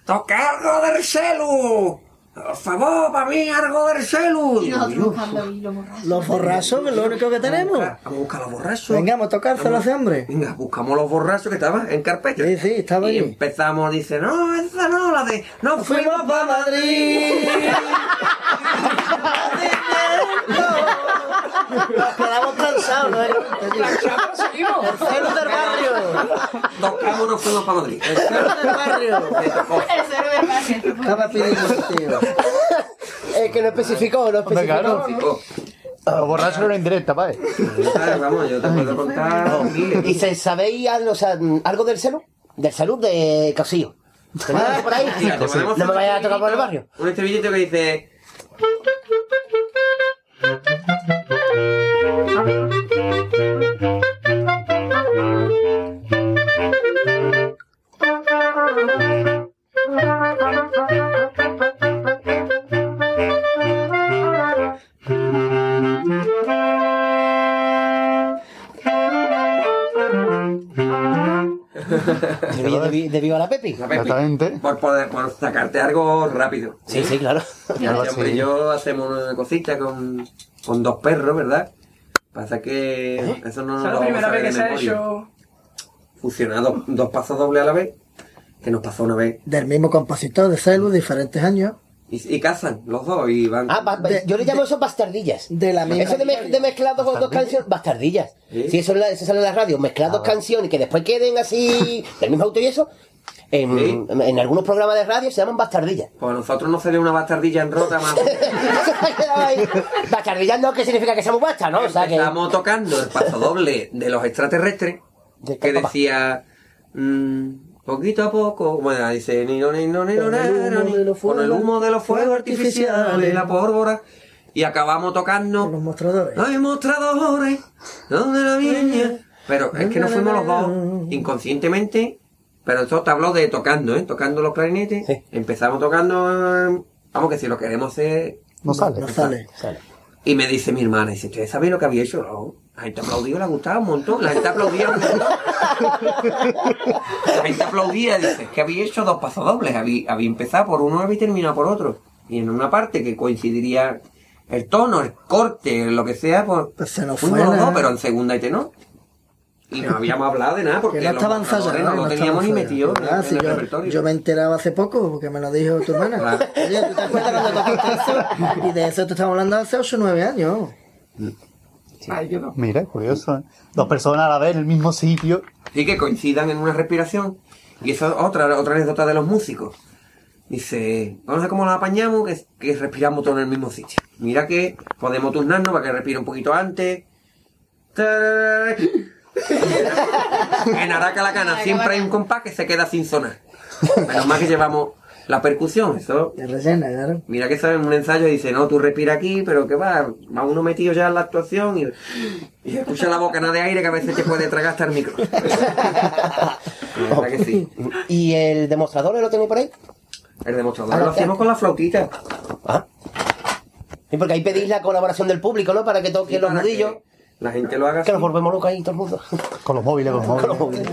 ¡Toca algo del celu! Por favor, para mí, algo del celu. Y nosotros buscando ahí los borrachos. Los borrachos, que es lo único que tenemos. Vamos a buscar los borrachos. Venga, vamos a tocárselo a ese hombre. Venga, buscamos los borrachos que estaban en carpeta. Sí, sí, estaba Y allí. empezamos, dice, no, esa no, la de, no fuimos Fuimos para para Madrid. Nos quedamos cansados, ¿no? El cero del barrio. Tocamos, nos fuimos para Madrid. El cero del barrio. El cero del barrio. Estaba pidiendo, tío. Es que no especificó, no especificó. Tocó. Los borrachos era una indirecta, ¿vale? Vamos, yo te puedo contar. ¿Y se, sabéis algo, o sea, algo del celu? Del salud de Casillo. ¿Tenéis algo por ahí? Te No me vayas a tocar por el barrio. Un estribillito que dice debió, debió, debió a la Pepi. La Pepi. Exactamente. Por, poder, por sacarte algo rápido. Sí, sí, claro. Y yo hacemos una cosita con con dos perros, ¿verdad? Pasa que eso no nos es lo la vamos primera a vez que de se ha hecho. Fusionar dos, dos pasos dobles a la vez, que nos pasó una vez. Del mismo compositor de Celu, diferentes años. Y, y cazan los dos y van. Ah, ba- ba- De- yo le llamo eso bastardillas. De la misma Eso de, mez- de mezclar dos, dos canciones, bastardillas. ¿Sí? Si eso, en la- eso sale en la radio, mezclar dos canciones que después queden así, del mismo autor y eso, en, ¿Sí? en algunos programas de radio se llaman bastardillas. Pues a nosotros no sería una bastardilla en rota más. Bastardillas no que significa que seamos bastas, ¿no? O sea que. Estábamos tocando el paso doble de los extraterrestres, De que decía. mm, poquito a poco, bueno, dice ni no ni no ni no Con el humo ni- de los con el fuegos- humo de los fuegos fuegos artificiales, la pólvora, y acabamos tocando. Con los mostradores. Hay mostradores, donde la viña. Pero es que nos fuimos los dos inconscientemente. Pero esto te hablo de tocando, ¿eh? Tocando los clarinetes. Sí. Empezamos tocando. eh, Vamos, que si lo queremos hacer. No sale. No sale. Sale. Y me dice mi hermana, dice, ¿ustedes saben lo que había hecho? No. La gente aplaudió, le ha gustado un montón. La gente aplaudía un montón. La gente aplaudía, dice, que había hecho dos pasos dobles. Había, había empezado por uno y terminado por otro. Y en una parte que coincidiría el tono, el corte, lo que sea, pues, Pues se nos fuimos fue la- dos, pero en segunda y tenor. Y no habíamos hablado de nada porque Que no estaban ensayando. no lo teníamos ni metido en, Ah, en sí, el yo, repertorio. yo me enteraba hace poco porque me lo dijo tu hermana. Claro. Oye, ¿tú te acuerdas cuando tocaste eso? Y de eso te estamos hablando hace 8 o 9 años. Ay, yo no. Mira, curioso. ¿eh? Dos personas a la vez en el mismo sitio. Sí, que coincidan en una respiración. Y eso es otra, otra anécdota de los músicos. Dice, vamos a ver cómo lo apañamos, que, que respiramos todos en el mismo sitio. Mira que podemos turnarnos para que respire un poquito antes. Tararara. En Araca la Cana siempre hay un compás que se queda sin sonar. Menos mal que llevamos la percusión, eso. Rellena, claro. Mira que eso en un ensayo dice, no, tú respira aquí, pero que va, va uno metido ya en la actuación y, y escucha la bocanada de aire que a veces te puede tragar hasta el micro. La verdad que sí. ¿Y el demostrador lo tenéis por ahí? El demostrador lo hacemos con la flautita. Ah. Sí, porque ahí pedís la colaboración del público, ¿no? Para que toquen los Para nudillos. que La gente lo haga Que así. nos volvemos locos ahí todo el mundo. Con los móviles, con los Con los móviles.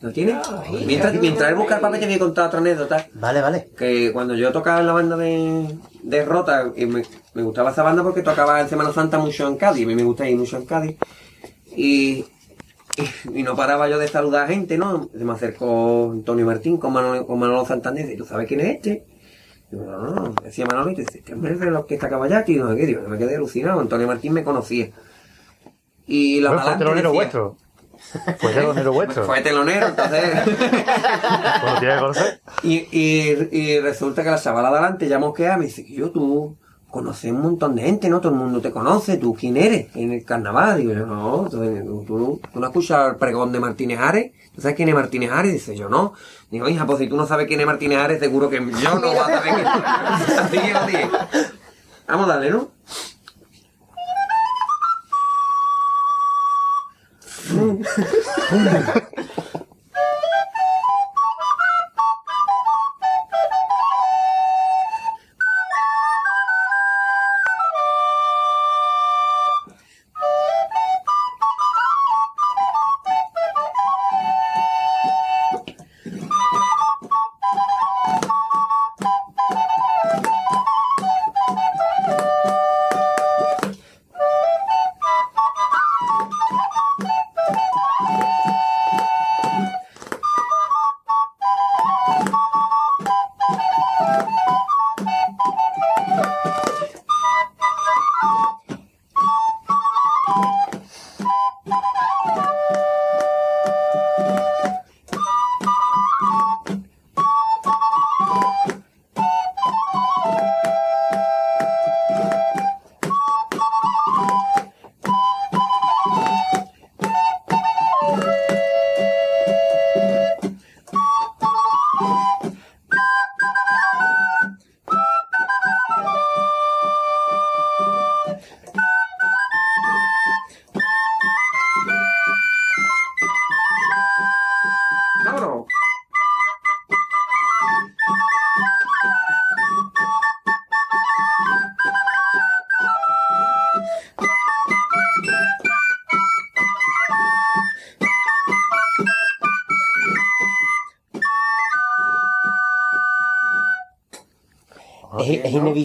¿Lo tiene? Mientras, mientras él busca el papel te voy a contar otra anécdota. Vale, vale. Que cuando yo tocaba en la banda de, de Rota, y me, me gustaba esa banda porque tocaba en Semana Santa mucho en Cádiz, a mí me gusta ir mucho en Cádiz. Y, y, y no paraba yo de saludar a gente, ¿no? Se me acercó Antonio Martín con Manolo, con Manolo Santander, y ¿tú sabes quién es este? Digo, no, no, no, decía Manolo, y te dice, este hombre es de los que está Caballati, y no sé qué, digo, me quedé alucinado, Antonio Martín me conocía. Y la Bueno, fue telonero vuestro. Fue telonero vuestro. Fue telonero, entonces... Lo tiene que conocer. Y, y, y resulta que la chavala de adelante ya mosquea, me dice que yo tú conoces un montón de gente, ¿no? Todo el mundo te conoce, ¿tú quién eres? En el carnaval. Digo yo, no, entonces, ¿tú, tú, tú no has escuchado el pregón de Martínez Ares? ¿Tú sabes quién es Martínez Ares? Dice yo, no. Digo, hija, pues si tú no sabes quién es Martínez Ares, seguro que yo no voy a saber quién es. Así que. Vamos a darle, ¿no? 붕붕.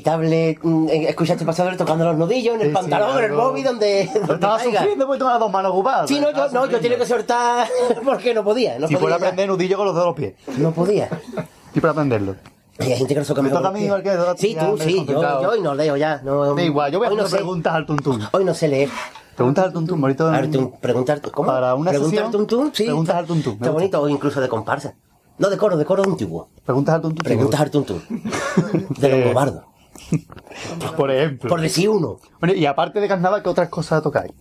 Inevitable mm, escuchar este pasador tocando los nudillos en el Sí, sí, pantalón, en el móvil, donde, donde estaba caiga. sufriendo porque tengo las dos manos ocupadas. Sí, no, yo, no, yo tenía que soltar porque no podía. No Si podía a aprender nudillo con los dedos de los pies. No podía. Y para aprenderlo. Y hay gente que no se Me toca a mí, toca- Sí, tú, sí, yo, yo hoy no leo ya. No, Da igual, yo voy no haciendo sé, preguntas al tuntún. Hoy no sé leer. Preguntas al tuntún, bonito. A ver, preguntar, ¿cómo? Para una Preguntar sesión, al tuntún, sí. preguntas al tuntún, Está bonito, o incluso de comparsa. No, de coro, de coro antiguo. Preguntas al tuntún. Preguntas al tuntún. De los Eh, cobardos. Por ejemplo. Por decir uno. Bueno, y aparte de carnaval, ¿qué otras cosas tocáis?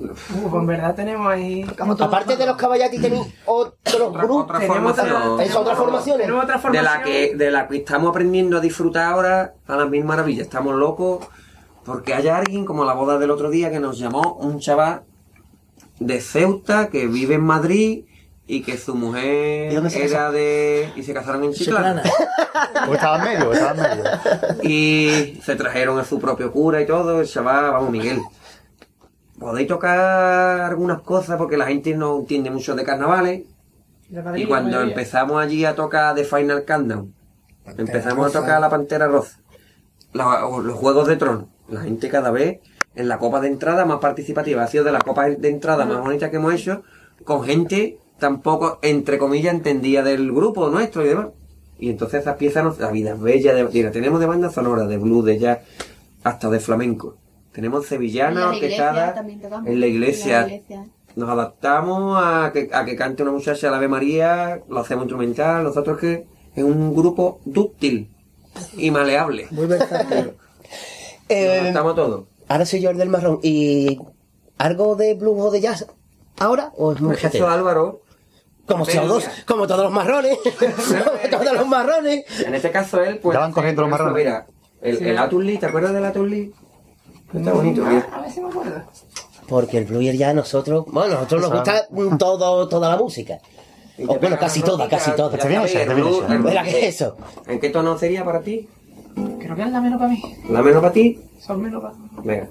Uh, pues en verdad tenemos ahí. Aparte de los caballatis tenéis otros Otra, grupos. otra Tenemos formación. otra- ¿Es otra formación? Tenemos otra de la que de la que estamos aprendiendo a disfrutar ahora a las mil maravillas. Estamos locos porque haya alguien como la boda del otro día que nos llamó un chaval de Ceuta que vive en Madrid y que su ¿Y mujer era de y se casaron en Chiclana. Chiclana. O estaba en medio, o estaba en medio. y se trajeron a su propio cura y todo, el chaval, vamos Miguel. Podéis tocar algunas cosas porque la gente no entiende mucho de carnavales. Y cuando empezamos allí a tocar The Final Countdown, empezamos a tocar la Pantera Rosa, la- los Juegos de Tronos, la gente cada vez en la copa de entrada más participativa, ha sido de la copa de entrada más bonita que hemos hecho, con gente tampoco, entre comillas, entendía del grupo nuestro y demás. Y entonces esas piezas, nos- la vida es bella, de, mira, tenemos de banda sonora, de blues, de jazz, hasta de flamenco. Tenemos En sevillana, orquestada, en la iglesia. En la iglesia. Nos adaptamos a que, a que cante una muchacha la Ave María, lo hacemos instrumental, nosotros que es un grupo dúctil y maleable. Muy versátil. Nos Eh, adaptamos todo. ahora soy yo el del marrón. ¿Y algo de blues o de jazz ahora? ¿O es muy? Álvaro, Como Venga. todos, como todos los marrones. como todos los marrones. en este caso él, pues... Ya van corriendo los marrones. Mira, el, el Aturli, ¿te acuerdas del Aturli? Está bonito, mira. A ver si me acuerdo. Porque el blues y el jazz nosotros, bueno, a nosotros nos gusta todo, toda la música. O, bueno, casi toda, casi toda. Ya el el blues. ¿Verdad que es eso? ¿En qué tono sería para ti? Creo que es la menos para mí. ¿La menos para ti? Son menos para Venga.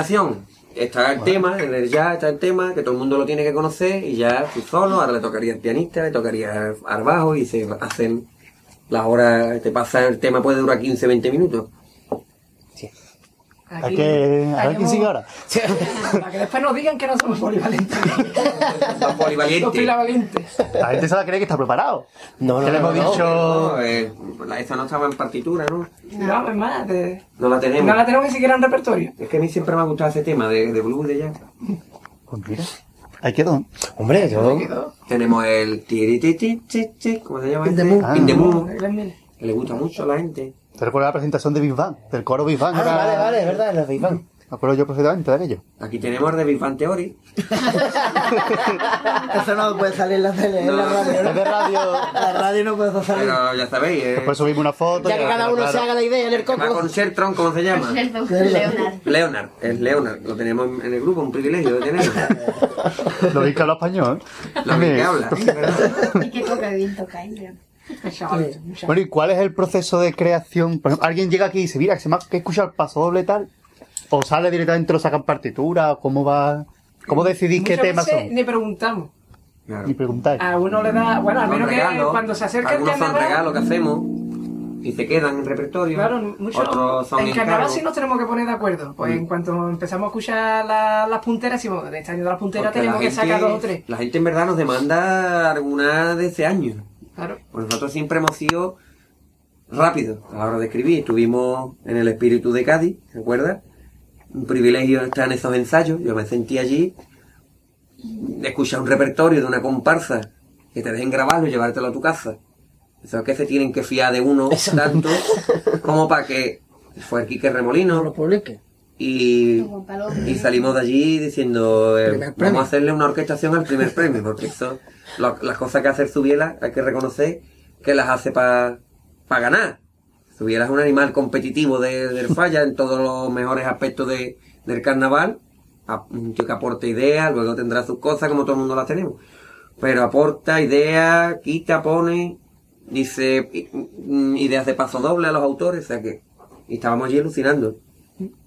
Improvisación. Está el tema, en el jazz está el tema, que todo el mundo lo tiene que conocer, y ya tú solo, ahora le tocaría al pianista, le tocaría al bajo, y se hacen las horas, te pasa el tema, puede durar 15, 20 minutos. Hay Aquí- que. A ver quién sigue ahora. Para que después nos digan que no somos polivalentes. Polivalentes. polivalentes. La gente se la cree que está preparado. No, no, Que le no, hemos no. dicho. No, eh, la- esa no estaba en partitura, ¿no? No, es más, de- No la tenemos. no la tenemos ni siquiera en repertorio. Es que a mí siempre me ha gustado ese tema de, de blues de jazz. Pues mira. Ahí quedó. Hombre, yo... Tenemos el ¿cómo se llama? In the este? mood. Glenn Miller. Que le gusta mucho a la gente. ¿Te recuerdas la presentación de Big Bang? Del coro Big Bang. Ah, era- vale, vale, es verdad, los Big Bang. Me acuerdo yo perfectamente de aquello. Aquí tenemos de Big Bang Theory. Eso no puede salir en la tele, en la No. radio. Es ¿no? de radio. La radio no puede salir. Pero ya sabéis, eh, Después subimos una foto. Ya que cada uno se haga la idea en el va coco. con Shertron, ¿cómo se llama? Leonard. Leonard, es Leonard. Lo tenemos en el grupo, un privilegio de tenerlo. Lo vi que habla español. Lo bien que habla, es verdad. Y que toca bien toca, ¿eh? Bueno, ¿y cuál es el proceso de creación? Por ejemplo, alguien llega aquí y dice, mira, que se me ha que escuchar el paso doble tal. O sale directamente, lo sacan partitura, o cómo va. ¿Cómo decidís qué Muchas temas veces son? Ni preguntamos. Claro. Ni preguntáis. A uno le da, bueno, al menos que regalos, cuando se acerca el algunos son regalos que hacemos y se quedan en repertorio. Claro, mucho, Otros son en carnaval encargos. sí nos tenemos que poner de acuerdo. Pues en cuanto empezamos a escuchar la- las punteras, decimos, de este año de las punteras Porque tenemos la que sacar dos o tres. La gente en verdad nos demanda alguna de ese año. Claro. Pues nosotros siempre hemos sido rápidos a la hora de escribir. Estuvimos en el espíritu de Cádiz, ¿se acuerda? Un privilegio estar en esos ensayos. Yo me sentí allí, escuchar un repertorio de una comparsa, que te dejen grabarlo y llevártelo a tu casa. Eso es que se tienen que fiar de uno Eso. tanto como para que fue el Quique No Remolino lo publique. y, y salimos de allí diciendo eh, vamos a hacerle una orquestación al primer premio porque eso lo- las cosas que hace Zubiela hay que reconocer que las hace para ganar. Zubiela es un animal competitivo de, del falla en todos los mejores aspectos de, del carnaval. Un tío que aporta ideas luego tendrá sus cosas como todo el mundo las tenemos. Pero aporta ideas quita pone dice mm, ideas de paso doble a los autores o sea que y estábamos allí alucinando.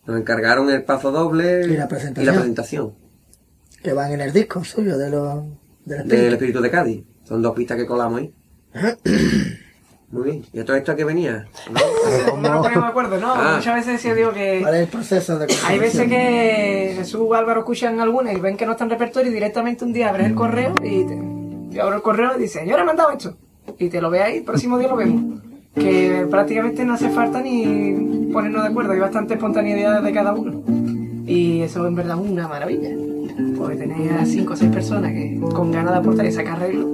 Nos encargaron el paso doble Y la presentación. y la presentación. Que van en el disco suyo de los del del espíritu. espíritu de Cádiz. Son dos pistas que colamos ahí. Muy bien. ¿Y a todo esto a qué venía? ¿No? No nos ponemos de acuerdo, ¿no? Ah. Muchas veces yo digo que ¿Cuál es el proceso de hay veces que Jesús o Álvaro escuchan algunas y ven que no están en repertorio y directamente un día abres el correo y te, yo abro el correo y dice, yo le he mandado esto. Y te lo ve ahí, el próximo día lo vemos. Que prácticamente no hace falta ni ponernos de acuerdo, hay bastante espontaneidad de cada uno. Y eso en verdad es una maravilla. Porque tenéis a cinco o seis personas que con ganas de aportar y sacar arreglos.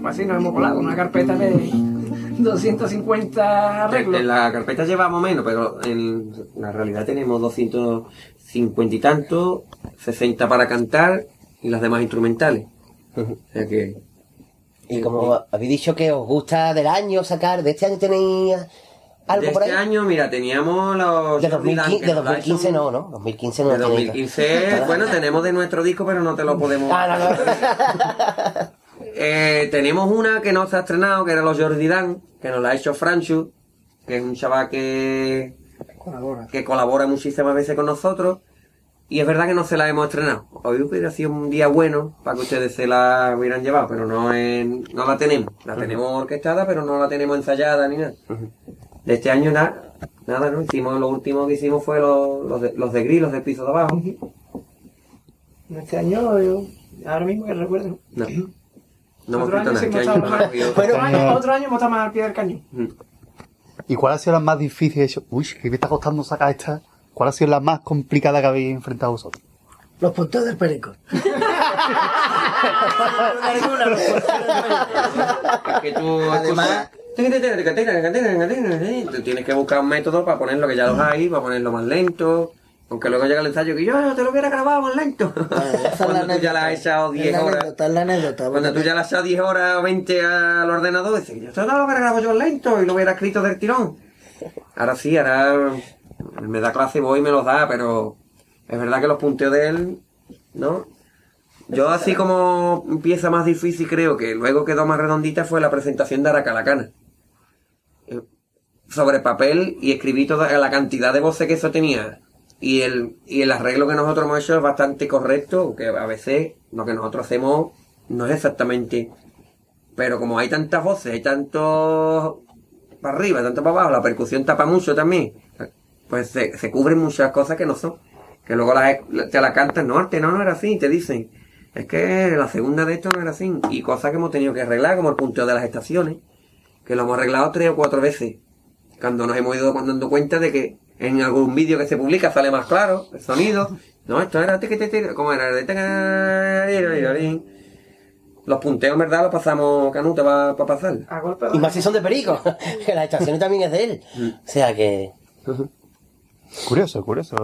Pues así nos hemos colado, una carpeta de 250 arreglos. En la carpeta llevamos menos, pero en la realidad tenemos 250 y tanto, 60 para cantar y las demás instrumentales. O sea que... Y como habéis dicho que os gusta del año sacar, de este año tenéis algo de por ahí. este año, mira, teníamos los... de Jordi Dan, 2015, que de nos da 2015 eso- no, ¿no? 2015 no De lo tenéis. 2015, bueno, tenemos de nuestro disco, pero no te lo podemos... Ah, no, no. Eh, tenemos una que no se ha estrenado, que era los Jordi Dan, que nos la ha hecho Franchu, que es un chaval que, colabora. que colabora muchísimas veces con nosotros. Y es verdad que no se la hemos estrenado. Hoy hubiera sido un día bueno para que ustedes se la hubieran llevado, pero no en- no la tenemos. La tenemos orquestada, pero no la tenemos ensayada ni nada. Este año nada, nada, ¿no? Hicimos, lo último que hicimos fue los, los, de, los de gris, los del piso de abajo. Este año, yo, ahora mismo que recuerdo. No. No otro, año nada. sí Este hemos año no otro, año, otro año hemos estado más al pie del cañón. Mm. ¿Y cuál ha sido la más difícil? Eso- Uy, que me está costando sacar esta. ¿Cuál ha sido la más complicada que habéis enfrentado vosotros? Los punteos del perico. que tú Además- Tú tienes que buscar un método para ponerlo que ya los hay, para ponerlo más lento. Aunque luego llega el ensayo que yo te lo hubiera grabado más lento. Es Cuando tú ya la has echado Es 10 la horas. anécdota, es la anécdota. Cuando tú ya la has echado 10 horas o 20 al ordenador, dices, yo te lo hubiera grabado yo lento y lo hubiera escrito del tirón. Ahora sí, ahora me da clase voy y me los da, pero es verdad que los punteos de él, ¿no? Yo así como pieza más difícil creo que luego quedó más redondita fue la presentación de Aracalacana. Sobre papel y escribí toda la cantidad de voces que eso tenía. Y el, y el arreglo que nosotros hemos hecho es bastante correcto, aunque a veces lo que nosotros hacemos no es exactamente. Pero como hay tantas voces, hay tanto para arriba, tanto para abajo, la percusión tapa mucho también, pues se, se cubren muchas cosas que no son. Que luego las, te la cantan, no, este no, no era así, te dicen. Es que la segunda de esto no era así. Y cosas que hemos tenido que arreglar, como el punteo de las estaciones, que lo hemos arreglado tres o cuatro veces. Cuando nos hemos ido dando cuenta de que en algún vídeo que se publica sale más claro el sonido. No, esto era ¿cómo era? Los punteos, en verdad, los pasamos canuta para pasar. A golpe de- Y más si son de perico, que las estaciones también es de él. O sea que. Curioso, curioso.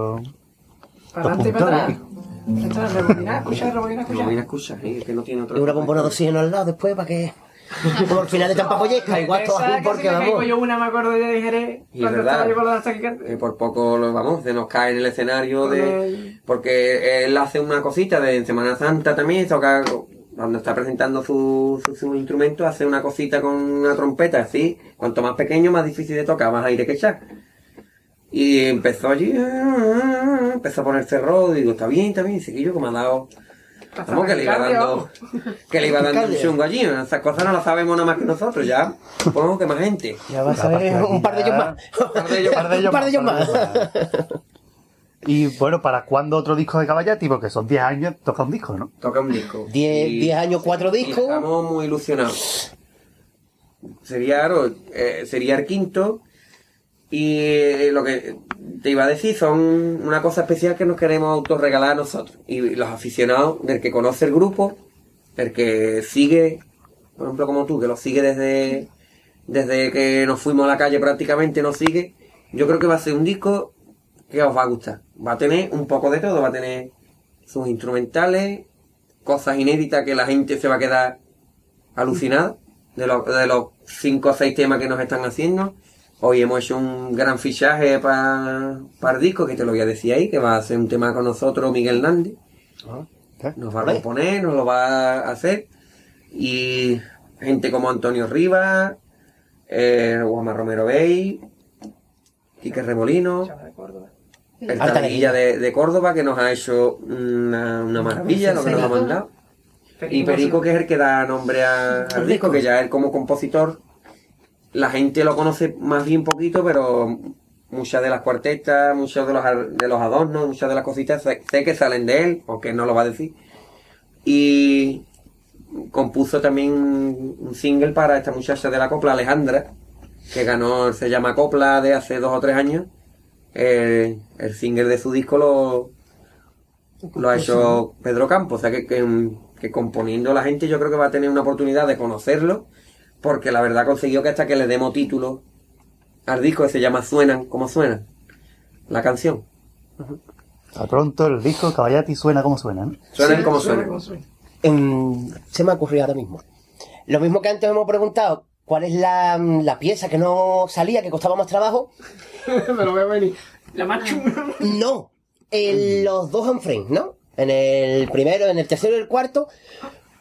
Para adelante y para atrás. Esto es rebobinar, escuchar, rebobinar, No, escuchar. mira, escucha, que no tiene otro. Y una bombona de oxígeno al lado después para que. Como al final de Tampapollesca, igual todo casi porque me vamos. yo una, me acuerdo de Jerez, cuando verdad. estaba yo con. Eh, por poco vamos, se nos cae en el escenario de porque él hace una cosita de en Semana Santa también, toca cuando está presentando su, su, su instrumento, hace una cosita con una trompeta, así, cuanto más pequeño, más difícil de tocar, más aire que echar. Y empezó allí, empezó a ponerse rodo, digo, está bien, está bien, y yo como ha dado Vamos, que le iba dando, que le iba dando un chungo allí. Esas cosas no las sabemos nada más que nosotros, ya. Supongo que más gente. Ya vas a ver un par de ellos más. Un par de ellos Par de ellos Un par de ellos más. Y bueno, ¿para cuándo otro disco de Caballati? Porque son 10 años, toca un disco, ¿no? Toca un disco. Diez- Y- diez años, cuatro y discos. Estamos muy ilusionados. Sería, eh, sería el quinto. Y eh, lo que te iba a decir son una cosa especial que nos queremos autorregalar a nosotros. Y los aficionados, del que conoce el grupo, el que sigue, por ejemplo como tú, que lo sigue desde, desde que nos fuimos a la calle prácticamente, nos sigue. Yo creo que va a ser un disco que os va a gustar. Va a tener un poco de todo, va a tener sus instrumentales, cosas inéditas que la gente se va a quedar alucinada de, los de los cinco o seis temas que nos están haciendo. Hoy hemos hecho un gran fichaje para el disco, que te lo voy a decir ahí, que va a hacer un tema con nosotros Miguel Nández. Nos va a componer, nos lo va a hacer. Y gente como Antonio Rivas, eh, Guama Romero Bey, Quique Remolino, el Alta Taneguilla de, de Córdoba, que nos ha hecho una, una maravilla, lo que nos ha mandado. Y Perico, que es el que da nombre al disco, que ya él como compositor, la gente lo conoce más bien poquito, pero muchas de las cuartetas, muchos de los, de los adornos, muchas de las cositas, sé, sé que salen de él, aunque no lo va a decir. Y compuso también un single para esta muchacha de la copla, Alejandra, que ganó, se llama Copla de hace dos o tres años. El, el single de su disco lo, lo ha hecho Pedro Campos, o sea que, que, que componiendo la gente yo creo que va a tener una oportunidad de conocerlo, porque la verdad consiguió que hasta que le demos título al disco que se llama Suenan como suenan, la canción. A pronto el disco Caballati suena como suena, ¿no? Suenan como Suena suena. Em, se me ha ocurrido ahora mismo. Lo mismo que antes hemos preguntado, ¿cuál es la, la pieza que no salía, que costaba más trabajo? Me lo veo venir. La más chula. No, en los dos unframes, ¿no? En el primero, en el tercero y el cuarto.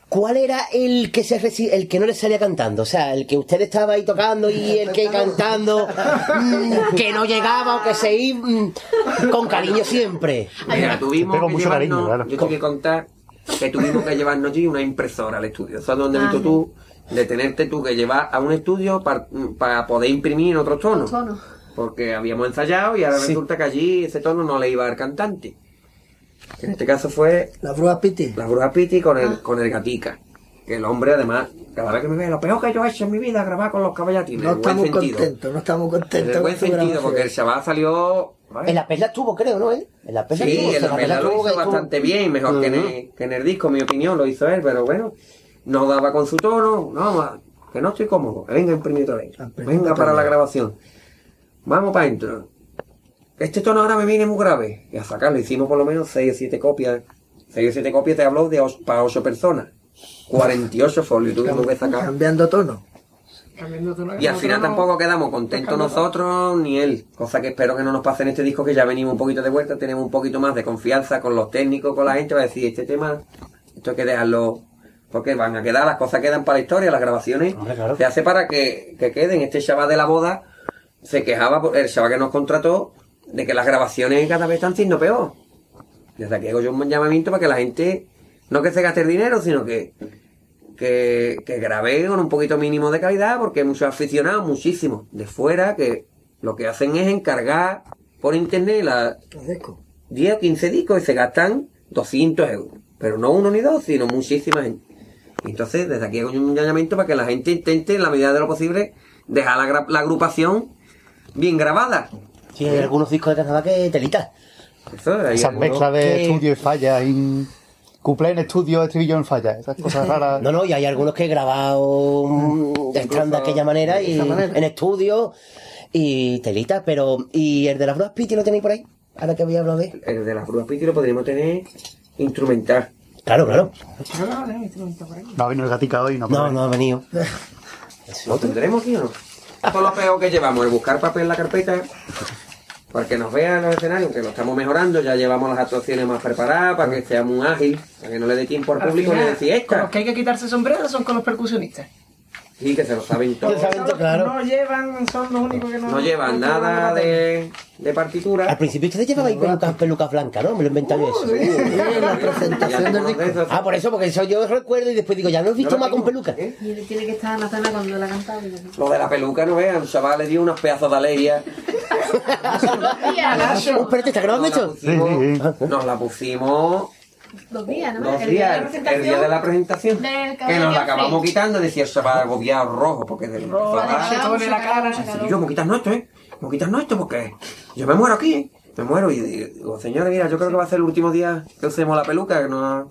¿Cuál era el que se reci- el que no le salía cantando? O sea, el que usted estaba ahí tocando y el que cantando mm, que no llegaba o que se iba mm, con cariño siempre. Mira, tuvimos que mucho cariño, claro. yo tengo que contar que tuvimos que llevarnos allí una impresora al estudio. ¿Sabes dónde has visto tú? De tenerte tú que llevar a un estudio para poder imprimir en otros tonos. Tono. Porque habíamos ensayado y ahora resulta que allí ese tono no le iba al cantante. En este caso fue La bruja Piti. la bruja Piti con el, con el gatica. Que el hombre además, cada vez que me ve, lo peor que yo he hecho en mi vida grabar con los caballatines. No en estamos contentos, no estamos En contentos. el buen con tu sentido, porque el chaval salió... En la perla estuvo, creo, ¿no? él? En la perla Sí, estuvo, o en sea, la Perla lo estuvo- hizo estuvo- bastante bien, mejor que, en el, que en el disco, en mi opinión, lo hizo él, pero bueno, no daba con su tono, no, que no estoy cómodo, que venga imprimir otra vez, Ah, venga para la grabación, vamos para adentro. Este tono ahora me viene muy grave, y a sacarlo hicimos por lo menos 6 o 7 copias, 6 o 7 copias te hablo de os- para 8 personas, 48 folios tuvimos que sacar. Cambiando tono. Cambiando tono. Y al final tampoco quedamos contentos nosotros ni él. Cosa que espero que no nos pase en este disco, que ya venimos un poquito de vuelta, tenemos un poquito más de confianza con los técnicos, con la gente, va a decir, este tema, esto hay que dejarlo, porque van a quedar, las cosas quedan para la historia, las grabaciones Hombre, claro. se hace para que, que queden. Este chaval de la boda se quejaba, por- el chaval que nos contrató, de que las grabaciones cada vez están siendo peor. Desde aquí hago yo un llamamiento para que la gente, no que se gaste el dinero, sino que que, que grabé con un poquito mínimo de calidad, porque hay muchos aficionados, muchísimos, de fuera, que lo que hacen es encargar por internet la Los discos. 10 o 15 discos y se gastan 200 euros. Pero no uno ni dos, sino muchísima gente. Entonces, desde aquí hago un llamamiento para que la gente intente, en la medida de lo posible, dejar la, la agrupación bien grabada. Sí, hay algunos discos de Canadá que telita. Eso, mezclas de que- estudio y falla, cuplé en estudio, estribillo en falla, esas cosas raras. No, no, y hay algunos que he grabado mm, están de aquella manera y en estudio y telita, pero ¿y el de las Brujas Piti lo tenéis por ahí? Ahora que voy a hablar de él. El de las brujas Piti lo podríamos tener instrumental. Claro, claro. No ahí. No ha venido el gatica hoy, no. No, no ha venido. ¿Lo tendremos aquí o no? Esto es lo peor que llevamos, el buscar papel en la carpeta, para que nos vean los escenarios, que lo estamos mejorando, ya llevamos las actuaciones más preparadas, para que sea muy ágil, para que no le dé tiempo al Al público final, decir Con esta. los que hay que quitarse sombrero son con los percusionistas. Sí, que se lo saben todo. Saben todo, claro. No llevan, son los únicos que no. No llevan nada de, de partitura. Al principio ustedes llevaban pelucas, pelucas blancas, ¿no? Me lo inventan yo eso. en la presentación del disco. Ah, por eso, porque eso yo recuerdo y después digo, ya no he visto más con tengo. peluca. ¿Eh? Y él tiene que estar en la cena cuando la cantaba. Lo de la peluca, no vean, el chaval le dio unos pedazos de alegría. Oh, espérate, ¿está grabando esto? nos la pusimos Dos días, ¿no? dos El día de la días, el día de la presentación. del Que nos la acabamos free. quitando decía, eso va agobiado rojo, porque de Rojo, en la cara. Y yo, me quitas esto, ¿eh? Me quitas esto porque yo me muero aquí, ¿eh? Me muero y digo, señores, mira, yo creo que va a ser el último día que usemos la peluca, que no ha,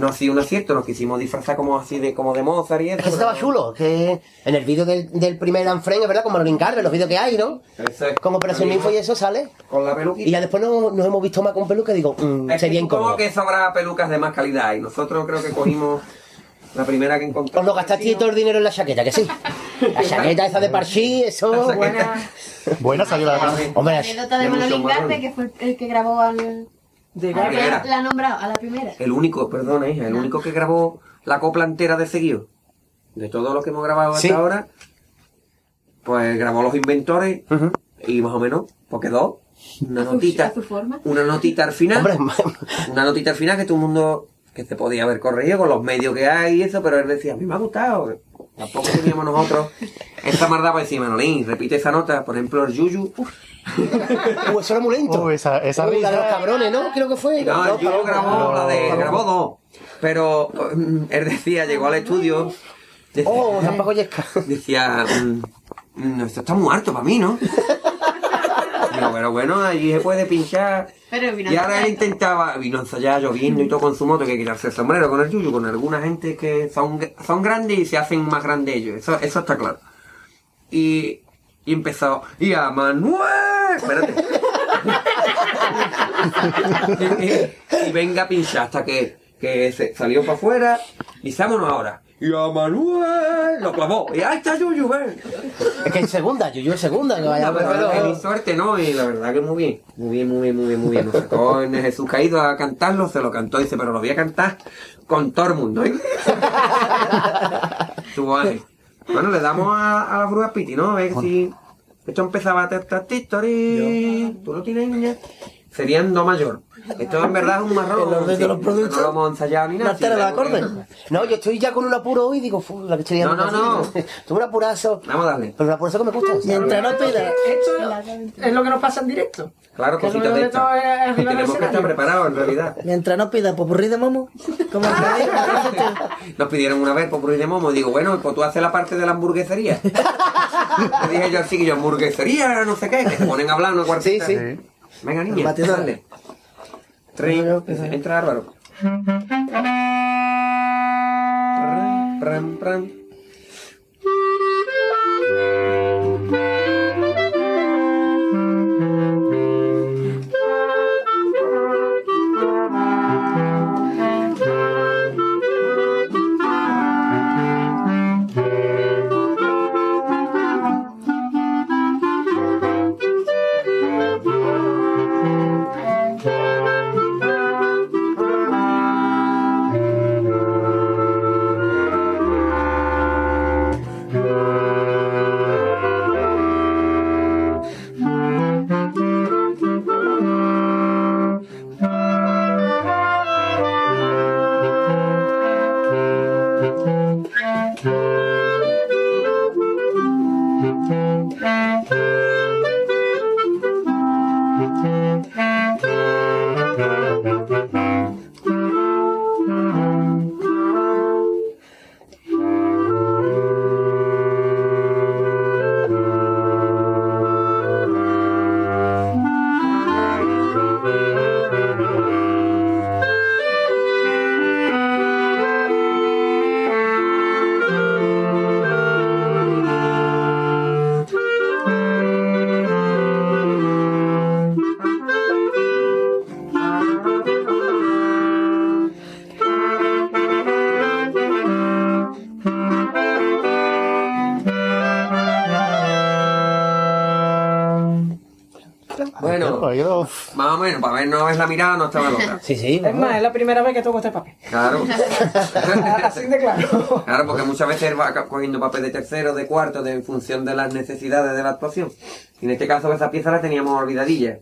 no ha sido un acierto, nos quisimos disfrazar como así de, como de Mozart y eso. Es que estaba chulo, que en el vídeo del, del primer Unfriend, es verdad, como lo encarga, los vídeos que hay, ¿no? Eso es. Con Operación Info y eso sale. Con la Y peluquita. ya después no- nos hemos visto más con peluca y digo, mm, Es sería incómodo. como que sobra pelucas de más calidad y nosotros creo que cogimos la primera que encontramos. Os lo gastaste todo el dinero en la chaqueta, que sí. La chaqueta esa de Parchí, eso. Buena. Buena salió la demás. Hombre, La anécdota de de marrón. Garbe, que fue el que grabó al. De la, ha nombrado, a la primera. El único, perdona hija, el único que grabó la copla entera de seguido. De todos los que hemos grabado hasta Sí. ahora, pues grabó los inventores y más o menos, pues quedó una notita. a su forma. Una notita al final. hombre, Una notita al final que todo el mundo que se podía haber corregido con los medios que hay y eso, pero él decía, a mí me ha gustado. Tampoco teníamos nosotros esa maldad para decir, Manolín, repite esa nota, por ejemplo, el Yuyu. uh, eso era muy lento. Uh, esa- esa Uh, la de los cabrones, ¿no? Creo que fue. No, el Yuyu grabó la de, grabó dos. Pero mm, él decía, llegó al estudio, decía, Oh, Goyesca. decía mm, mm, esto está muy alto para mí, ¿no? Pero bueno, allí se puede pinchar. Pero Y ahora él intentaba, vino a ensayar lloviendo y todo con su moto, que quitarse el sombrero con el yuyu, con alguna gente que son, son grandes y se hacen más grandes ellos, eso, eso está claro. Y, y empezó, y a Manuel, espérate. y, y- y venga a pinchar hasta que, que se salió para afuera y vámonos ahora. Y a Manuel lo clavó. Y ahí está Yuyu, ven. Es que en segunda, yo yo en segunda, que vaya, No, pero pero- es mi suerte, ¿no? Y la verdad que muy bien. Muy bien, muy bien, muy bien, muy bien. Nos sacó en Jesús Caído a cantarlo, se lo cantó, dice, pero lo voy a cantar con todo el mundo, ¿eh? Estuvo. Bueno, le damos a, a la bruja Piti, ¿no? A ver si... Esto empezaba a ta Tú lo tienes, niña. Serían do mayor. Esto en verdad es un marrón. El orden de sí, los productos. No lo hemos ensayado ni nada. ¿No yo estoy ya con un apuro hoy y digo, fu, la que estoy No, no, no. Tengo un apurazo. Vamos a darle. Pero un apurazo que me gusta. Mientras no pida. Esto es lo que nos pasa en directo. Claro, cositas de de todo es estas. arriba del Tenemos que estar preparados, en realidad. Mientras no pida popurrí de momo. Como Nos pidieron una vez por de momo y digo, bueno, pues tú haces la parte de la hamburguesería. Le dije yo así que yo, hamburguesería, no sé qué, que se ponen a hablar una cuartita. Sí, sí. Venga, niña, Batidora. dale. Trin, entra Álvaro. Pram, pram, Más o menos, para ver no ves la mirada, no estaba loca. Sí, sí. Es más, es la primera vez que toco este papel. Claro. Así de claro. Claro, porque muchas veces va cogiendo papel de tercero, de cuarto, de, en función de las necesidades de la actuación. Y en este caso esa pieza la teníamos olvidadilla.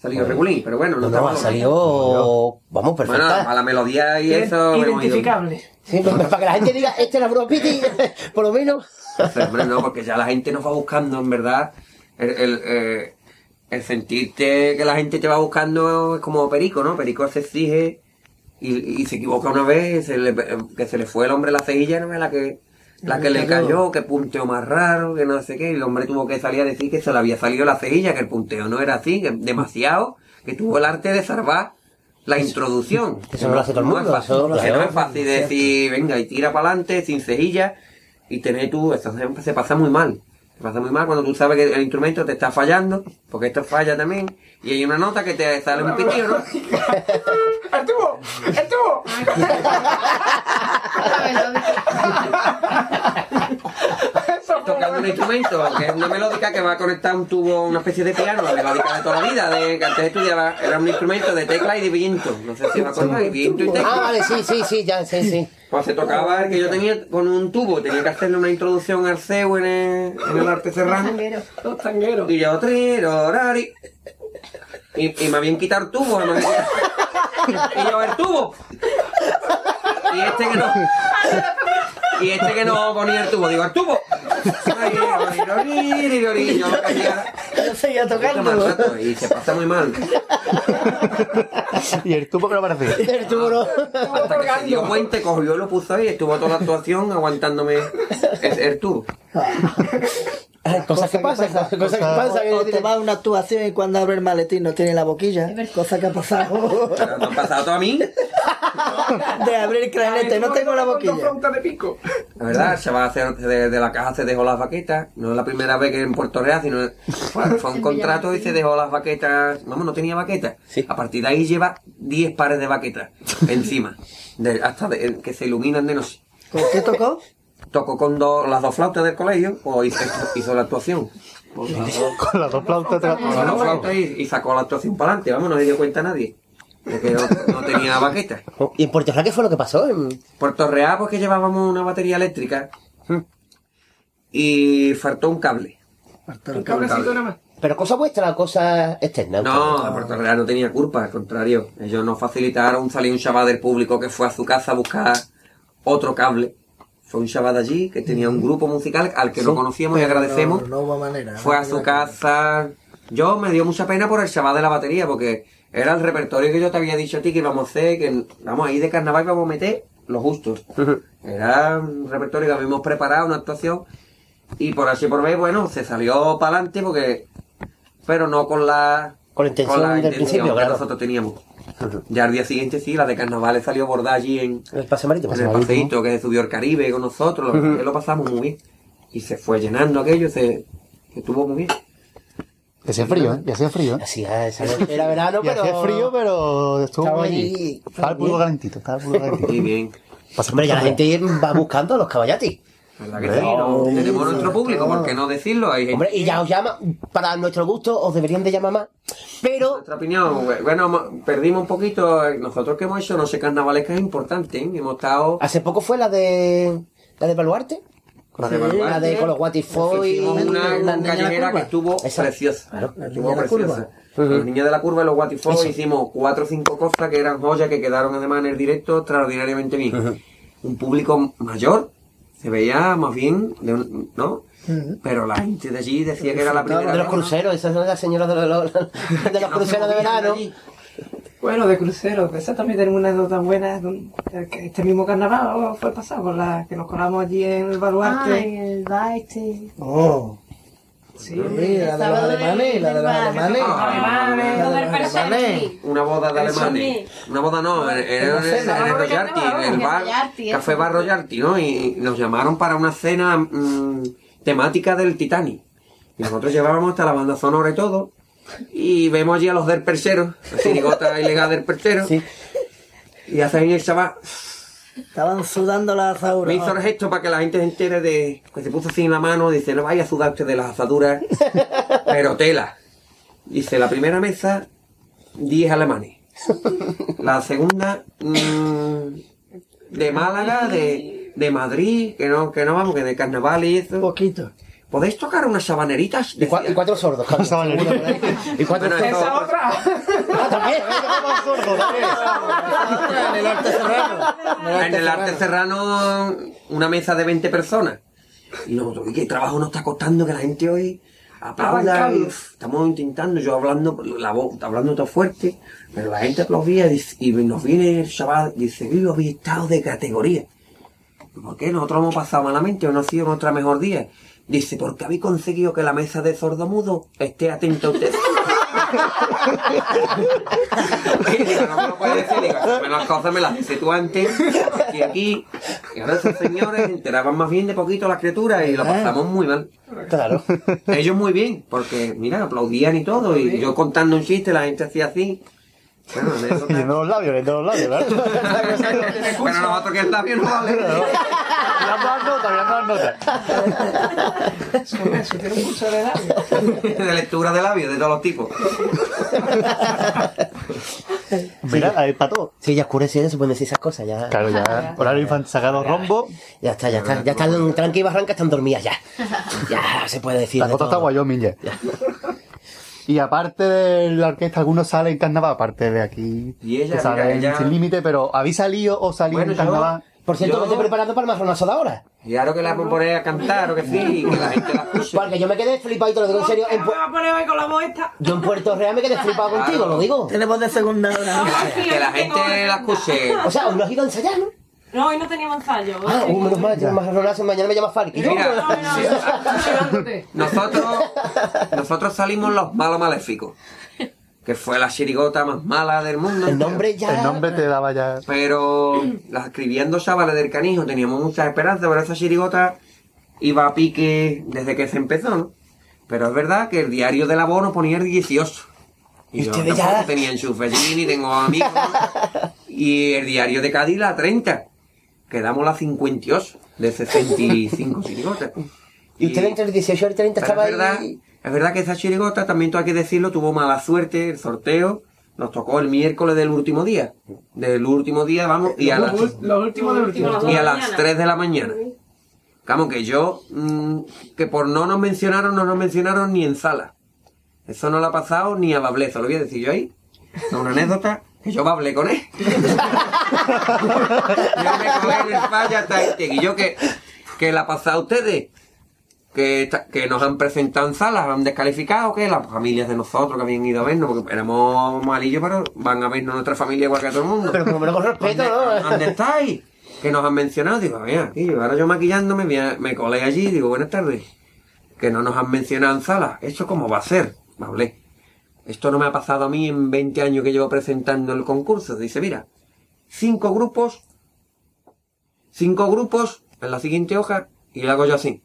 Salió regulín, pero bueno, no, No, salido, vamos, Bueno, perfecta. a la melodía y eso... hemos ido. Identificable. Sí, pues, para que la gente diga, este era Bruce Pitti, por lo menos. Hombre, no, porque ya la gente nos va buscando, en verdad. El, el, eh, el sentirte que la gente te va buscando es como Perico, ¿no? Perico se exige y, y se equivoca una vez, se le- que se le fue el hombre la cejilla, ¿no? La que, la que le cayó, que punteo más raro, que no sé qué, y el hombre tuvo que salir a decir que se le había salido la cejilla, que el punteo no era así, que demasiado, que tuvo el arte de salvar la introducción. eso no lo hace todo el mundo, es fácil, no es fácil decir, venga, y tira para adelante, sin cejilla, y tener tú, eso se, se pasa muy mal. Se pasa muy mal cuando tú sabes que el instrumento te está fallando, porque esto falla también, y hay una nota que te sale un pitido, ¿no? ¡El tubo! ¡El tubo! Tocando un instrumento, que es una melódica que va a conectar un tubo, una especie de piano, la melódica de toda la vida, de que antes estudiaba, era un instrumento de tecla y de viento, no sé si me acuerdo, y viento y Ah, tecla. vale, sí, sí, sí, ya, sí, sí. Pues se tocaba el que yo tenía con un tubo, tenía que hacerle una introducción al CEU en el, en el arte serrano. Los tangueros. Y yo, trirorari. Y, y me habían quitado el tubo. me habían quitado- Y yo, el tubo. Y este que no. Y este que no ponía el tubo, digo, el tubo. Yo seguía tomar tocando. Y se pasa muy mal. Y el tubo que no aparecía. El tubo no. Hasta que se dio cuenta, cogió y lo puso ahí. Estuvo toda la actuación aguantándome el, el tubo. Cosas que pasan, cosas que pasan. O una actuación y cuando abre el maletín no tiene la boquilla. Es verdad. Cosa que ha pasado. No ha pasado todo a mí. De abrir el cranete, no tengo la boquilla. de pico. La verdad, el chaval se- de, de la caja se dejó las baquetas. No es la primera vez que en Puerto Real, sino fue, fue un contrato y se dejó las baquetas. Vamos, no tenía baquetas. Sí. A partir de ahí lleva 10 pares de baquetas encima. De- hasta de- que se iluminan de noche. ¿Con qué tocó? Tocó con dos- las dos flautas del colegio o hizo, hizo la actuación. Con las dos flautas Con las dos flautas y, y sacó la actuación para adelante. Vamos, no se dio cuenta nadie. De que no, no tenía baquetas. ¿Y en Puerto Real qué fue lo que pasó? En- Puerto Real, pues que llevábamos una batería eléctrica y faltó un cable. Un cablecito nada más. Pero cosa vuestra, cosa externa. No, Puerto Real no tenía culpa, al contrario. Ellos nos facilitaron, salió un chaval del público que fue a su casa a buscar otro cable. Fue un chaval de allí que tenía un grupo musical al que lo conocíamos y agradecemos. No, no hubo manera. Fue no a su casa. Yo me dio mucha pena por el chaval de la batería, porque era el repertorio que yo te había dicho a ti que íbamos a hacer, que vamos ahí de carnaval vamos a meter lo justo. Era un repertorio que habíamos preparado, una actuación, y por así por ver, bueno, se salió para adelante porque. Pero no con la. Con la intención del principio, que claro. nosotros teníamos. Ya al día siguiente sí, la de carnaval salió bordada allí en, El pase marítimo. en el paseíto que subió el Caribe con nosotros, lo, lo pasamos muy bien. Y se fue llenando aquello, se, se estuvo muy bien. Y hacía frío, ¿eh? Y hacía frío. ¿eh? Así es, era verano, Y pero... hacía frío, pero estuvo Estaba muy allí. Estaba el pulgo calentito, estaba el pulgo calentito. Muy bien. Hombre, ya la gente va buscando a los caballatis. ¿Verdad que sí? no? Tenemos nuestro público, ¿por qué no decirlo? Hay gente Hombre, y ya os llama, para nuestro gusto, os deberían de llamar más. Pero, Nuestra opinión, bueno, mo- perdimos un poquito. eh, Nosotros que hemos hecho, no sé, carnavalesca es importante, ¿eh? Hemos estado. hace poco fue la de... La de Baluarte. Con la de La Baluarte. de con los Guatifoy. Una, la callejera que estuvo preciosa. Claro. La Estuvo preciosa. Los niños de la curva y los Guatifoy Eso. hicimos cuatro o cinco cosas que eran joyas que quedaron además en el directo extraordinariamente bien. Un público mayor, se veía más bien, de un- ¿no? Pero la gente de allí decía que era la primera De los cruceros, esa es la señora de los, de los cruceros de verano. Bueno, de cruceros, de esa también tenemos una anécdota buena. Este mismo carnaval fue pasado, con la que nos colamos allí en el Ah, baluarte. en el bar este. Oh, Sí, mira, la de los sábado alemanes, la de los alemanes. Ah, alemanes. La de los alemanes. Perseguir. Una boda de alemanes. Una boda no, era en, el- Royalty, en el bar, Café. Bar Royalty, ¿no? Y nos llamaron para una cena mm, temática del Titanic. Y nosotros llevábamos hasta la banda sonora y todo. Y vemos allí a los del perchero, la chirigota ilegal del perchero. Sí. Y hacen el chaval, Estaban sudando las asaduras. me hizo el gesto para que la gente se entere de que se puso así en la mano, dice, no vaya a sudar usted de las asaduras, pero tela. Dice, la primera mesa, 10 alemanes. La segunda, mm, de Málaga, de, de Madrid, que no, que no vamos, que de carnaval y eso. Poquito. ¿Podéis tocar unas sabaneritas? Y, cua- y cuatro sordos. Sabanería. Y cuatro Bueno, sordos. Esa otra. Ah, también. En el arte serrano. En el arte serrano, una mesa de 20 personas. Y nosotros, ¿y qué trabajo nos está costando que la gente hoy aplauda? Y, uf, estamos intentando, yo hablando, la voz, hablando todo fuerte, pero la gente aplaudía y, dice- y nos viene el chaval, dice, vivo habéis estado de categoría. ¿Y ¿Por qué? Nosotros hemos pasado malamente o no ha sido nuestra mejor día. Dice, porque habéis conseguido que la mesa de sordomudo esté atenta a usted. y digo, no me lo puedes decir, digo, "Hazme las cosas me las dices tú antes, y aquí, y ahora esos señores se enteraban más bien de poquito las criaturas y lo pasamos muy mal. Claro. Ellos muy bien, porque mira, aplaudían y todo, y yo contando un chiste, la gente hacía así. Bueno, de eso Leyendo los labios, leyendo los labios, ¿verdad? Pero nosotros que está bien no vale. Mirando las notas, mirando las notas. Eso, eso tiene un curso de labio. de lectura de labios de todos los tipos. Mira, ahí para todo. Sí, ya oscurece, ya se pueden decir esas cosas, ya. Claro, ya. Horario infantil sacado rombo. Ya está, ya está. Ya están tranqui y barranca, están dormidas ya. Ya se puede decir. La de foto está. Wyoming ya. Y aparte de la orquesta, algunos salen en carnaval, aparte de aquí. Y ella, que salen mira, ella- sin límite, pero ¿habéis salido o salís Bueno, en yo- carnaval? Por cierto, Yo- me estoy preparando para el marronazo de ahora. Y ahora que la vamos a poner a cantar o que sí, que la gente la escuche. Porque yo me quedé flipado y te lo digo en serio. En voy a poner hoy con la yo en Puerto Real me quedé flipado contigo, lo digo. Tenemos de segunda hora. Que la gente la escuche. O sea, ¿os no has ido a ensayar, no? No, hoy no teníamos ensayo. Ah, uh, menos mal, marronazo, mañana me llama Falky. Mira, No, no, no, nosotros, nosotros salimos los malos maléficos. Que fue la chirigota más mala del mundo. El nombre ya. El nombre te daba ya. Pero las escribiendo chavales del canijo teníamos muchas esperanzas, pero esa chirigota iba a pique desde que se empezó, ¿no? Pero es verdad que el diario de la voz nos ponía el 18. Y Y yo tampoco ya- tenía enchufe allí, ni tengo amigos. y el diario de Cádiz la 30. Quedamos la 58 de 65 chirigotas. Y usted entre el 18 y el 30 Pero estaba es verdad, ahí. es verdad que esa chirigota, también tú hay que decirlo, tuvo mala suerte, el sorteo nos tocó el miércoles del último día. Del último día, vamos, y a las, Los últimos del último. y a las 3 de la mañana. Vamos, que yo, mm, que por no nos mencionaron, no nos mencionaron ni en sala. Eso no lo ha pasado ni a Bablezo, lo voy a decir yo ahí. Es una anécdota que yo hablé con él. yo me colé en el falla y yo que, que la ha pasado a ustedes. Que, que nos han presentado en salas, han descalificado, que las familias de nosotros que habían ido a vernos, porque éramos malillos, pero van a vernos nuestra familia igual que a todo el mundo. Pero menos con respeto, ¿Dónde, ¿no? ¿Dónde estáis? Que nos han mencionado. Digo, mira, aquí, ahora yo maquillándome, a- me colé allí, digo, buenas tardes. Que no nos han mencionado en sala. ¿Esto cómo va a ser? Me hablé. Esto no me ha pasado a mí en 20 años que llevo presentando el concurso. Dice, mira, cinco grupos, cinco grupos en la siguiente hoja y le hago yo así.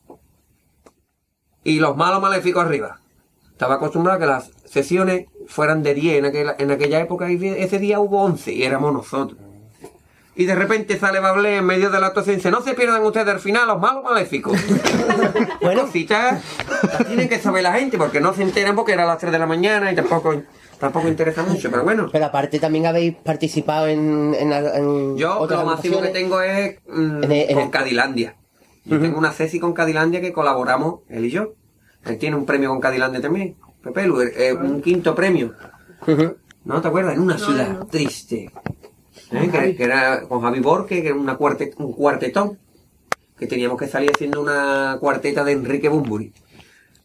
Y los malos maléficos arriba. Estaba acostumbrado a que las sesiones fueran de 10 en en aquella época y ese día hubo 11 y éramos nosotros. Y de repente sale Bablé en medio de la actuación y dice, no se pierdan ustedes al final los malos maléficos. bueno, citas las tienen que saber la gente porque no se enteran porque era a las 3 de la mañana y tampoco, tampoco interesa mucho, pero bueno. Pero aparte también habéis participado en, en, en Yo otras lo máximo que tengo es mm, En el- en con el- Cadilandia. Yo tengo una Ceci con Cadilandia que colaboramos, él y yo. Él tiene un premio con Cadilandia también. Pepe Lu, eh, un quinto premio. ¿No te acuerdas? En una ciudad triste. ¿Eh? Que, que era con Javi Borque, que era una cuarte- un cuartetón. Que teníamos que salir haciendo una cuarteta de Enrique Bumburi.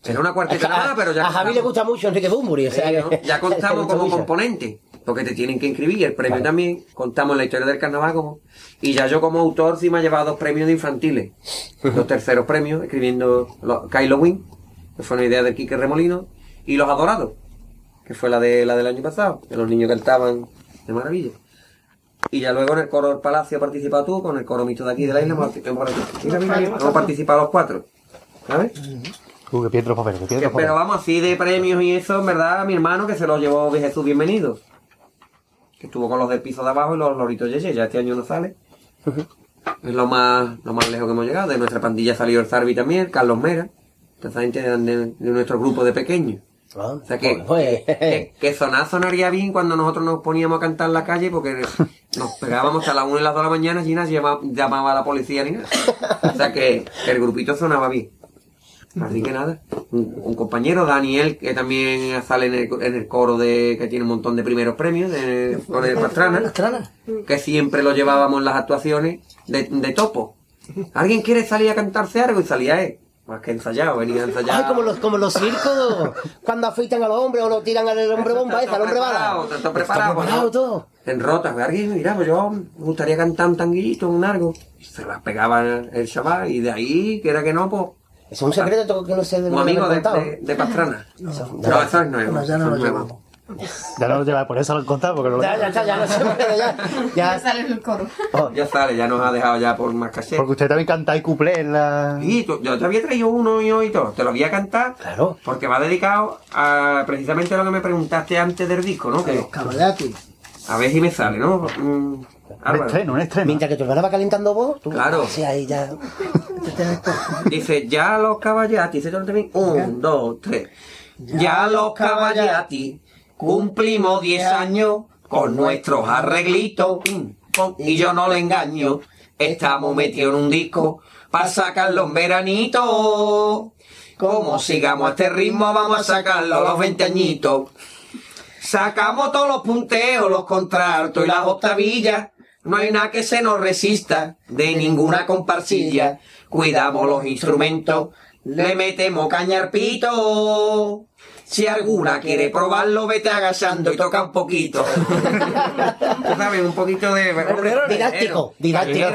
Era una cuarteta nada, pero ya a Javi le gusta mucho Enrique Bumburi, o sea ¿no? Ya contamos como mucho. componente, porque te tienen que inscribir, el premio también, contamos la historia del carnaval como... Y ya yo como autor sí me ha llevado dos premios de infantiles, dos terceros premios, escribiendo los, Kylo Win, que fue una idea de Quique Remolino, y Los Adorados, que fue la de la del año pasado, que los niños cantaban de maravilla. Y ya luego en el coro del Palacio has participado tú, con el coro mixto de aquí de la isla hemos participado los cuatro. ¿Sabes? Uh, piedra papel, piedra pero vamos, así de premios y eso, en verdad, mi hermano que se lo llevó de Jesús Bienvenido. Que estuvo con los del piso de abajo y los loritos Yeye, ya este año no sale. Es lo más, lo más lejos que hemos llegado. De nuestra pandilla salió el Zarbi también, Carlos Mera. Gente de- de nuestro grupo de pequeños. Ah, O sea que, pues, que, que sonar sonaría bien cuando nosotros nos poníamos a cantar en la calle porque nos pegábamos hasta las 1 y las 2 de la mañana y llamaba, llamaba a la policía ni nada. O sea que el grupito sonaba bien. Así que nada, un, un compañero, Daniel, que también sale en el, en el coro de que tiene un montón de primeros premios, con el Pastrana, Pastrana. que siempre lo llevábamos en las actuaciones de, de topo. ¿Alguien quiere salir a cantarse algo? Y salía él. Más que ensayado, venía a ensayar. Ay, como los, como los circos, cuando afeitan a los hombres o lo tiran al hombre bomba ese, al hombre preparado, bala. está preparado, Está preparado ¿no? todo. en rotas, alguien, mira, pues yo me gustaría cantar un tanguillito, un algo. Y se las pegaba el, chaval, y de ahí, que era que no, pues, Es un secreto que no sé de un amigo de, de, de Pastrana. No, Eso- eso es nuevo. No, ya no eso lo es nuevo. llevamos. Ya no lo lleva, por eso lo he contado, porque no lo Ya, ya, ya, ya, no sé, pero ya, Ya ya. sale el coro. Oh, Ya sale, ya nos ha dejado ya por más caché. Porque usted también canta y cuplé en la... Y tú- yo te había traído uno y hoy todo, te lo voy a cantar. Claro. Porque va dedicado a precisamente lo que me preguntaste antes del disco, ¿no? Que, a ver si me sale, ¿no? Mm, Un Álvaro. estreno, un estreno. Mientras que tu hermana va calentando vos, tú. Claro. Sí, ahí ya. Dice, ya los caballati, dice. Un, dos, tres. Ya los caballati cumplimos 10 años con nuestros arreglitos. Y yo no le engaño. Estamos metidos en un disco para sacarlo en veranito. Como sigamos a este ritmo, vamos a sacarlo a los 20 añitos. Sacamos todos los punteos, los contraltos y las octavillas. No hay nada que se nos resista de ninguna comparsilla. Cuidamos los instrumentos, le metemos caña al pito. Si alguna quiere probarlo, vete agachando y toca un poquito. Tú sabes, un poquito de... Didáctico, didáctico.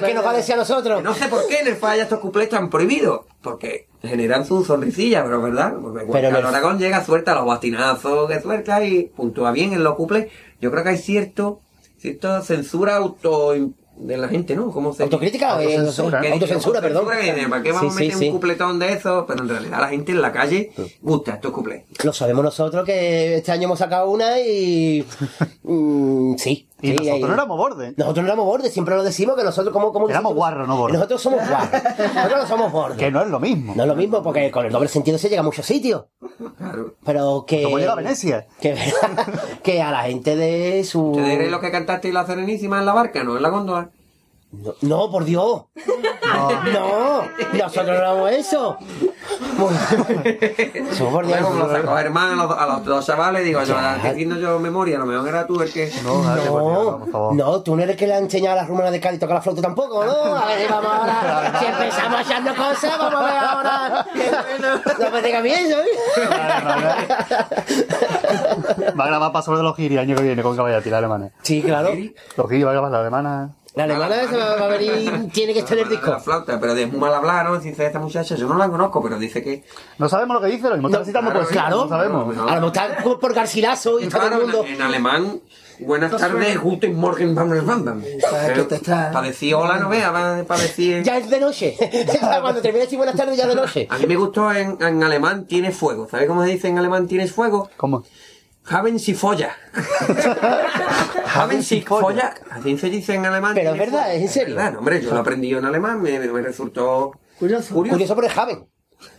¿Qué nos va a decir a nosotros? No sé por qué en el falla estos cuplés están prohibidos. Porque generan su sonrisilla, pero ¿verdad? Porque Pero el- Aragón llega, suelta los bastinazos que suelta y puntúa bien en los cuplés. Yo creo que hay cierto, cierta censura auto de la gente, ¿no? ¿Cómo se Autocrítica, eh, Autocensura. autocensura, autocensura, perdón. ¿Para qué vamos Sí, a meter sí, un sí. cupletón de eso? Pero en realidad la gente en la calle gusta estos cuplés. Lo sabemos nosotros que este año hemos sacado una y. mm, sí. Y sí, nosotros ahí- no éramos bordes. Nosotros no éramos bordes, siempre lo decimos que nosotros como... como Éramos guarros, no bordes. Nosotros somos guarros. Nosotros no somos bordes. Que no es lo mismo. No es lo mismo, porque con el doble sentido se llega a muchos sitios. Claro. Pero que... Como llega a Venecia. Que, que a la gente de su... ¿Te diré lo que cantaste en la Serenísima en la barca, no en la góndola? No, no, por Dios. No, nosotros no éramos eso. Somos por Dios. Luego como lo sacó Germán a los, a los dos chavales, digo yo, haciendo yo memoria, a lo mejor era tú el que... No, dale, por Dios, No, por favor. no, tú no eres el que le ha enseñado a las rumanas de Cádiz tocar la flauta tampoco, ¿no? A ver, vamos ahora. Si empezamos a echarnos cosas, vamos a ver ahora. No me digas a mí eso, ¿eh? Va a grabar Paso de los Giri el año que viene con Caballati, la alemana. Sí, claro. Los Giri va a grabar la alemana. La alemana se va a venir, tiene que estar en el La disco. flauta, pero de muy mal hablar, ¿no? Dice esta muchacha, yo no la conozco, pero dice que... No sabemos lo que dice, lo mismo está No, recitando claro, no sabemos. No. a lo mejor está por- Garcilaso y está todo el mundo. en, alemán, buenas tardes, guten Morgen, Bam, Para decir hola no vea, para decir... Ya es de noche. Cuando termina de decir buenas tardes, ya es de noche. A mí me gustó en, en alemán, tiene fuego. ¿Sabes cómo se dice en alemán, tienes fuego? ¿Cómo? Haben Sie Feuer. Haben Sie Feuer. Así se dice en alemán. Pero es verdad. ¿es en serio? verdad, no, hombre, yo lo aprendí en alemán, me, me resultó Curioso. curioso. Curioso por el Javen.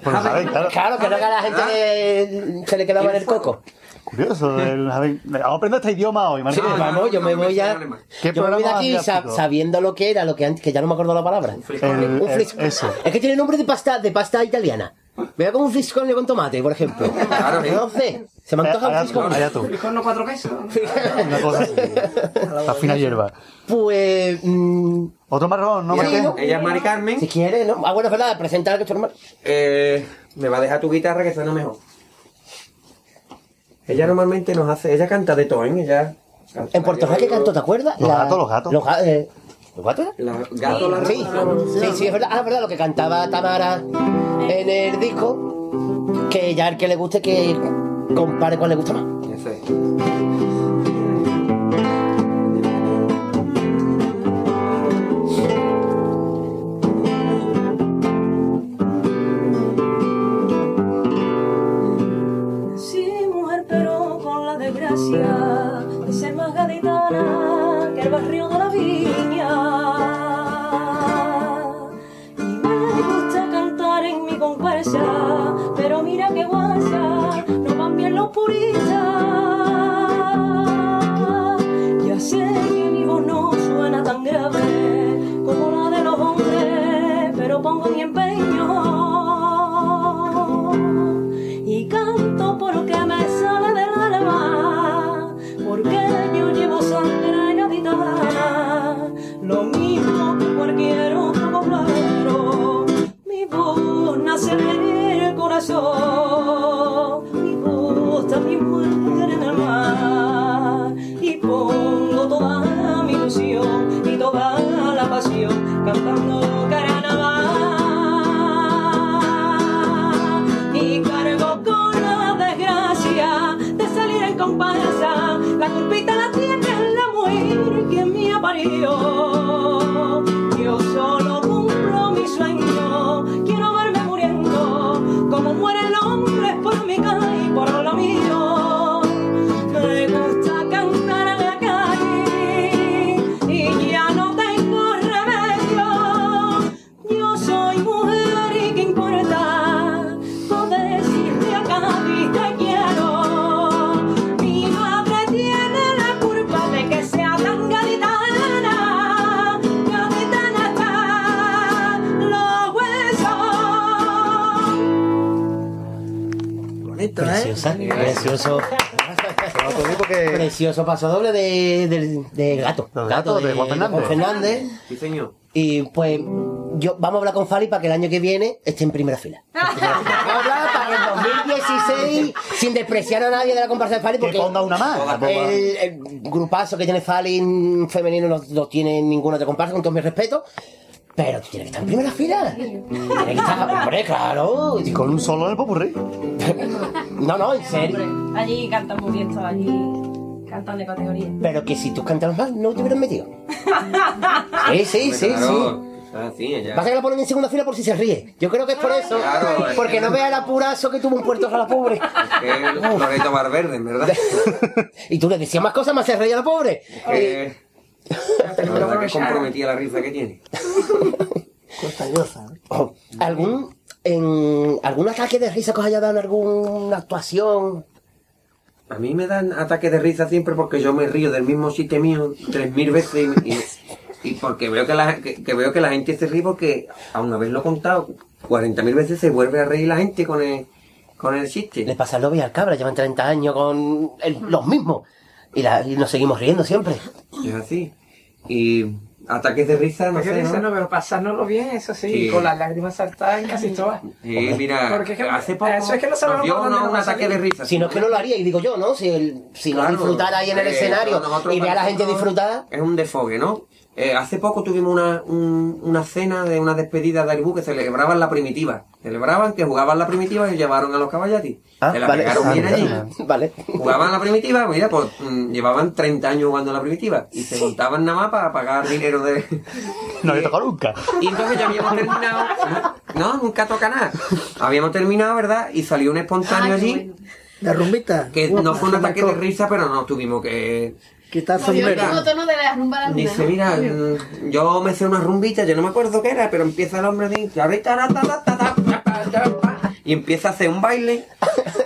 Pues sabéis, claro. Claro, que no que a la gente le- se le quedaba en el coco. Curioso. el- Vamos a aprender este idioma hoy, Sí, Martín. vamos, yo me voy ya. ¿Qué Yo me voy de programa aquí más sa- didáctico? sabiendo lo que era, lo que antes, que ya no me acuerdo la palabra. El- Un frisco. eso. Es que tiene nombre de pasta, de pasta italiana. Vea como un frisconio con tomate, por ejemplo. Claro. No sé. Se me antoja un frisconio. allá tú. Frijol no cuatro quesos. Una cosa así. La fina hierba. Pues. mm, Otro marrón, ¿no, Sí, Martín? ¿no? Ella es Mari Carmen. si quieres, ¿no? Ah, bueno, es verdad, presentar que tu hermano. Eh, me va a dejar tu guitarra que suena mejor. Ella normalmente nos hace, ella canta de todo, ¿eh? Ella canta En Puerto Rico, ¿qué canto? ¿Te acuerdas? Los gatos, los gatos. Los, ga- eh, la Sí, sí, sí, es verdad. Ah, es verdad, lo que cantaba Tamara en el disco, que ya el que le guste que compare cuál le gusta más. purita. La culpita la tiene la mujer que me parió precioso. paso doble de, de gato. Gato, de Juan Fernández. Fernández. Sí, señor. Y pues yo vamos a hablar con Fali para que el año que viene esté en primera fila. Vamos a hablar para que en 2016, sin despreciar a nadie de la comparsa de Fali, Que porque ponga una más. el, el grupazo que tiene Fali femenino no, no tiene ninguno de comparsa, con todo mi respeto. Pero tú tienes que estar en primera fila. Tienes que estar, hombre, claro. Y con un solo en el popurrí. No, no, en serio. Allí cantan muy bien todos, allí cantan de categoría. Pero que si tú cantabas mal, no te hubieran metido. Sí, sí, sí, Claro. sí. Ah, sí, ella. Pasa que la ponen en segunda fila por si se ríe. Yo creo que es por eso. Claro, es porque que- no vea el apurazo que tuvo un puerto a la pobre. Que es Loreto Valverde, en verdad. y tú le decías más cosas, más se reía la pobre. Que... La verdad que comprometía la risa que tiene. Costayosa. ¿eh? Oh, ¿Algún, en, ¿Algún ataque de risa que os haya dado en alguna actuación? A mí me dan ataques de risa siempre porque yo me río del mismo chiste mío tres mil veces y, y- y porque veo que, la, que, que veo que la gente se ríe porque, aun haberlo contado cuarenta mil veces, se vuelve a reír la gente con el, con el Le chiste. pasa al Lobby al Cabra, llevan 30 años con el- los mismos. Y, la- y nos seguimos riendo siempre. Es así. Y ataques de risa, no sé, dice, ¿no? no, pero pasárnoslo bien, eso sí, Sí. con las lágrimas saltadas en casi todas. Sí, mira, Porque es que- hace poco eso es que no sabemos nos dio un ataque salir. de risa. Si no es que no lo haría, y digo yo, ¿no? Si, el, si no Claro, disfrutara ahí en el eh, escenario y ve a la gente disfrutar. Es un desfogue, ¿no? Eh, hace poco tuvimos una, un- una cena de una despedida de Aribú que celebraban la primitiva. Celebraban que jugaban la primitiva y llevaron a los caballatis. Ah, Se la vale. pegaron bien Ah, allí. Vale. Jugaban la primitiva, mira, pues mm, llevaban 30 años jugando la primitiva. Y se juntaban nada más para pagar dinero de... No había tocado nunca. Y entonces ya habíamos terminado. No, nunca toca nada. Habíamos terminado, ¿verdad? Y salió un espontáneo allí De rumbita. que no fue un ataque de risa, pero nos tuvimos que Quitar sombrero. mismo tono de la rumba a la luna, Dice, ¿no? mira, yo me sé una rumbita, yo no me acuerdo qué era, pero empieza el hombre de... Y empieza a hacer un baile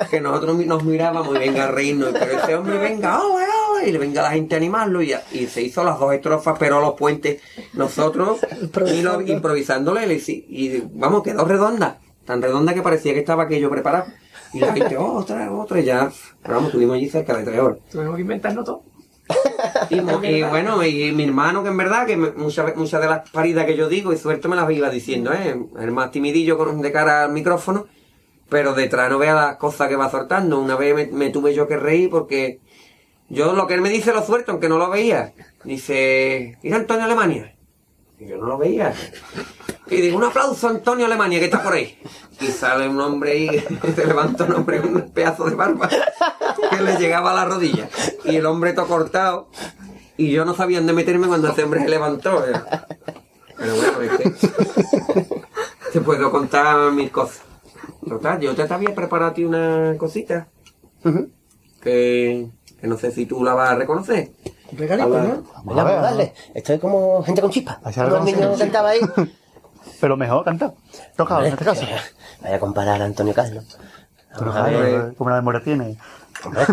que nosotros nos mirábamos y venga a reírnos. Pero ese hombre venga, ole, y le venga la gente a animarlo. Y, y se hizo las dos estrofas, pero los puentes nosotros y lo, improvisándole. Y, vamos, quedó redonda. Tan redonda que parecía que estaba aquello preparado. Y la gente, oh, otra, otra, y ya. Pero vamos, estuvimos allí cerca de tres horas. Tuvimos que inventarnos todo. Y, bueno, y mi hermano, que en verdad, que muchas muchas de las paridas que yo digo, y suerte me las iba diciendo, ¿eh? El más timidillo con, de cara al micrófono, pero detrás no vea las cosas que va soltando. Una vez me, me tuve yo que reír porque yo lo que él me dice lo suelto, aunque no lo veía. Dice, ¿ir Antonio Alemania? Y yo no lo veía. Y digo, un aplauso a Antonio Alemania, que está por ahí. Y sale un hombre y se levanta un hombre con un pedazo de barba que le llegaba a la rodilla. Y el hombre todo cortado. Y yo no sabía dónde meterme cuando ese hombre se levantó. Pero bueno, es que te puedo contar mil cosas. Total, yo te había preparado a ti una cosita que, que no sé si tú la vas a reconocer. Regalito, ¿no? Venga, vamos a darle. Estoy como gente con chispa. Así Como el algo niño así. cantaba ahí. Pero mejor cantado. Tocado en este caso. Vaya a comparar a Antonio Carlos. Pero Vamos a ver. como una memoria tiene. Hombre.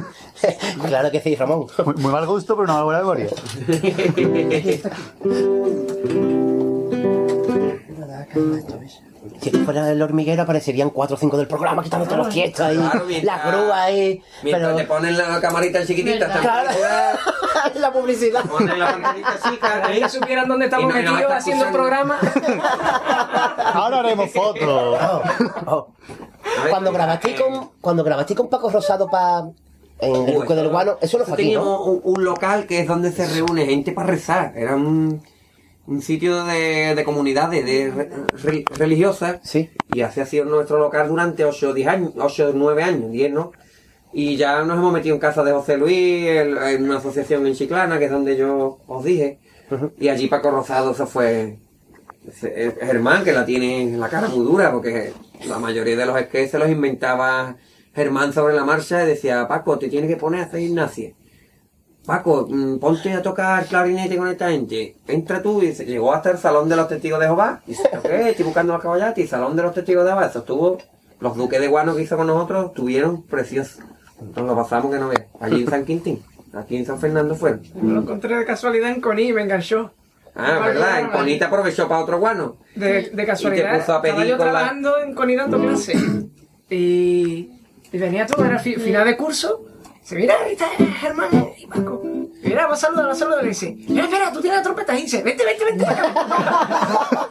claro que sí, Ramón. Muy, muy mal gusto, pero una buena memoria. Si fuera el hormiguero aparecerían cuatro o cinco del programa quitando todos los tiestos ahí, Claro, las grúas ahí. Mientras Pero te ponen la camarita chiquitita. Claro. la publicidad. ponen la pantallita chica, Ahí ya supieran dónde estamos Y no- y no metidos haciendo el programa. Ahora haremos fotos. Oh. Ver, Cuando grabaste eh, con, cuando grabaste con Paco Rosado para en el Uy, Duque del Guano, eso no fue aquí, ¿no? Teníamos un, un local que es donde se reúne gente para rezar. Era un, un sitio de, de comunidades de re- re- religiosas. Sí. Y así ha sido nuestro local durante 8 o 10 años, 8 o 9 años, 10, ¿no? Y ya nos hemos metido en casa de José Luis, el- en una asociación en Chiclana, que es donde yo os dije. Y allí Paco Rosado se fue. ese- Germán, que la tiene la cara muy dura, porque la mayoría de los sketches se los inventaba Germán sobre la marcha y decía, Paco, te tienes que poner a hacer gimnasia. Paco, mm, ponte a tocar clarinete con esta gente. Entra tú y se llegó hasta el Salón de los Testigos de Jehová. Y dice, ¿qué? Estoy buscando a caballati. Salón de los Testigos de Jehová. Eso estuvo... Los duques de Guano que hizo con nosotros estuvieron preciosos. Nos lo pasamos que no veas. Allí en San Quintín. Aquí en San Fernando fueron. Lo encontré de casualidad en Coní y me enganchó. Ah, ¿verdad? En Conita aprovechó para otro guano. De, de casualidad. Y te puso a pedir Estaba yo con la- trabajando en dando clase. Y, y venía todo, era fi- final de curso. Dice, mira, ahí está Germán y Paco. Mira, va a saludar, va a saludar. Y dice, espera, espera, tú tienes la trompeta. Y dice, vente, vente, vente. para acá".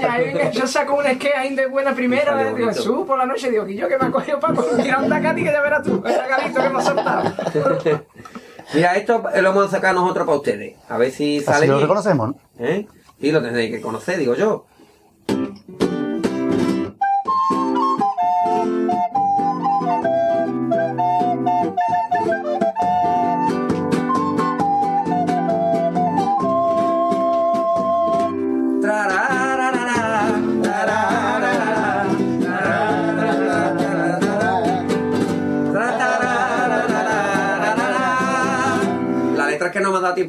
y ahí yo saco un skate ahí de buena Y primera. eh, Digo, subo por la noche. Digo, que yo que me ha cogido Paco. Tira un tacati que ya verás tú. El tacadito que hemos soltado. Mira, esto lo hemos sacado nosotros para ustedes. A ver si sale Así lo bien. reconocemos, ¿no? ¿Eh? Sí, lo tendréis que conocer, digo yo.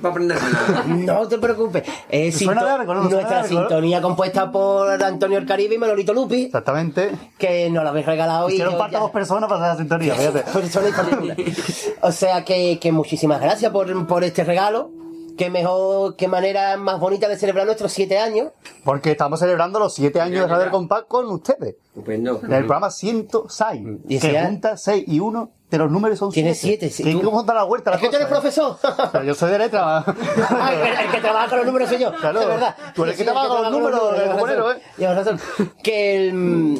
Es que no me ha dado tiempo a aprendérmela. No te preocupes. Es Suena sinto- largo, ¿no? Suena nuestra largo, ¿no? sintonía compuesta por Antonio el Caribe y Manolito Lupi, Exactamente. que nos la habéis regalado y Hicieron ya- dos personas para hacer la sintonía, fíjate. O sea que, que muchísimas gracias por, por este regalo. Qué mejor, qué manera más bonita de celebrar nuestros siete años. Porque estamos celebrando los siete años de Radio Compás con ustedes. Estupendo. En el programa 106. Y ese que junta 6 y 1 de los números son Tiene 7. siete, sí. ¿Qué Tú- cómo da la vuelta la Es que tú eres cosa, eh? profesor. Pero yo soy de letra. Ah, el, el que trabaja con los números soy yo. Claro. de verdad. Tú eres el que trabaja con los números, el razón, ¿eh? llevas razón. Que el. mm,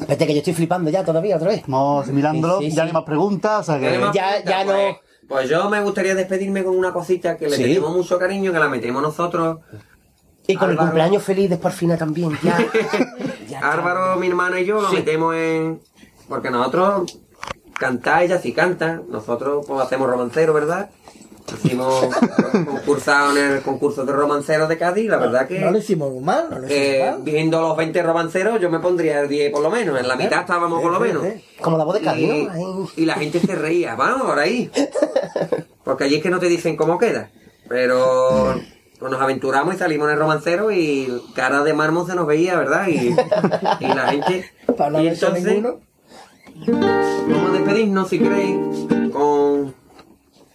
Espérate, que yo estoy flipando ya todavía, otra vez. Sí, sí, ya sí. hay más preguntas, o sea que... Ya- preguntas, ya no- Pues, pues yo me gustaría despedirme con una cosita que le Sí. tenemos mucho cariño, que la metemos nosotros. Y con el cumpleaños feliz de Porfina también. Ya. Álvaro, mi hermana y yo lo metemos en... Porque nosotros cantar, ella sí canta. Nosotros pues hacemos romancero, ¿verdad? Hicimos concursado en el concurso de romanceros de Cádiz. La verdad que... No lo hicimos mal, no lo hicimos mal. viendo los 20 romanceros, yo me pondría el 10 por lo menos. En la mitad estábamos por lo menos. Como la voz de Cádiz, Y, y la gente se reía, vamos, por ahí. Porque allí es que no te dicen cómo queda. Pero pues nos aventuramos y salimos en el romancero y cara de mármol se nos veía, ¿verdad? Y, y la gente... Para no y ninguno. Vamos a despedirnos, si queréis, con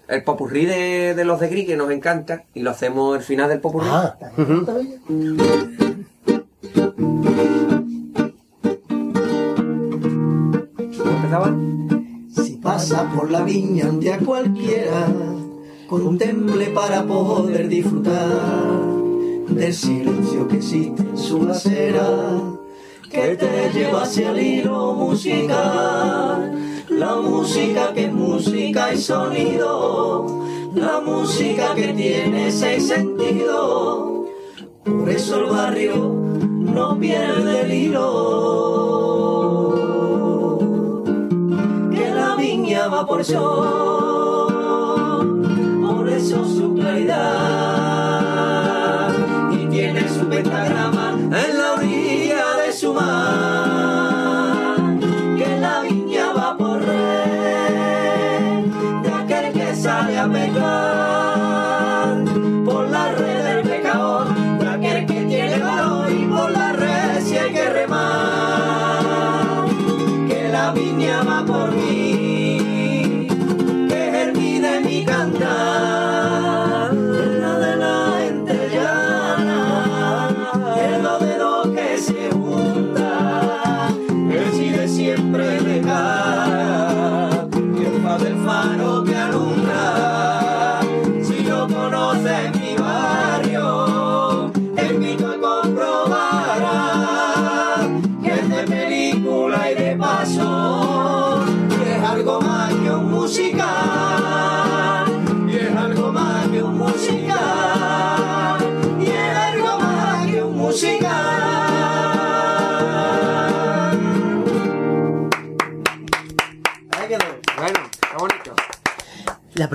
el popurrí de, de los de Gris, que nos encanta. Y lo hacemos al final del popurrí. Ah. Si pasa por la viña un día cualquiera, contemple para poder disfrutar del silencio que existe en su acera, que te lleva hacia el hilo musical. La música que es música y sonido, la música que tiene seis sentidos. Por eso el barrio no pierde el hilo que la viña va por sol, por eso su claridad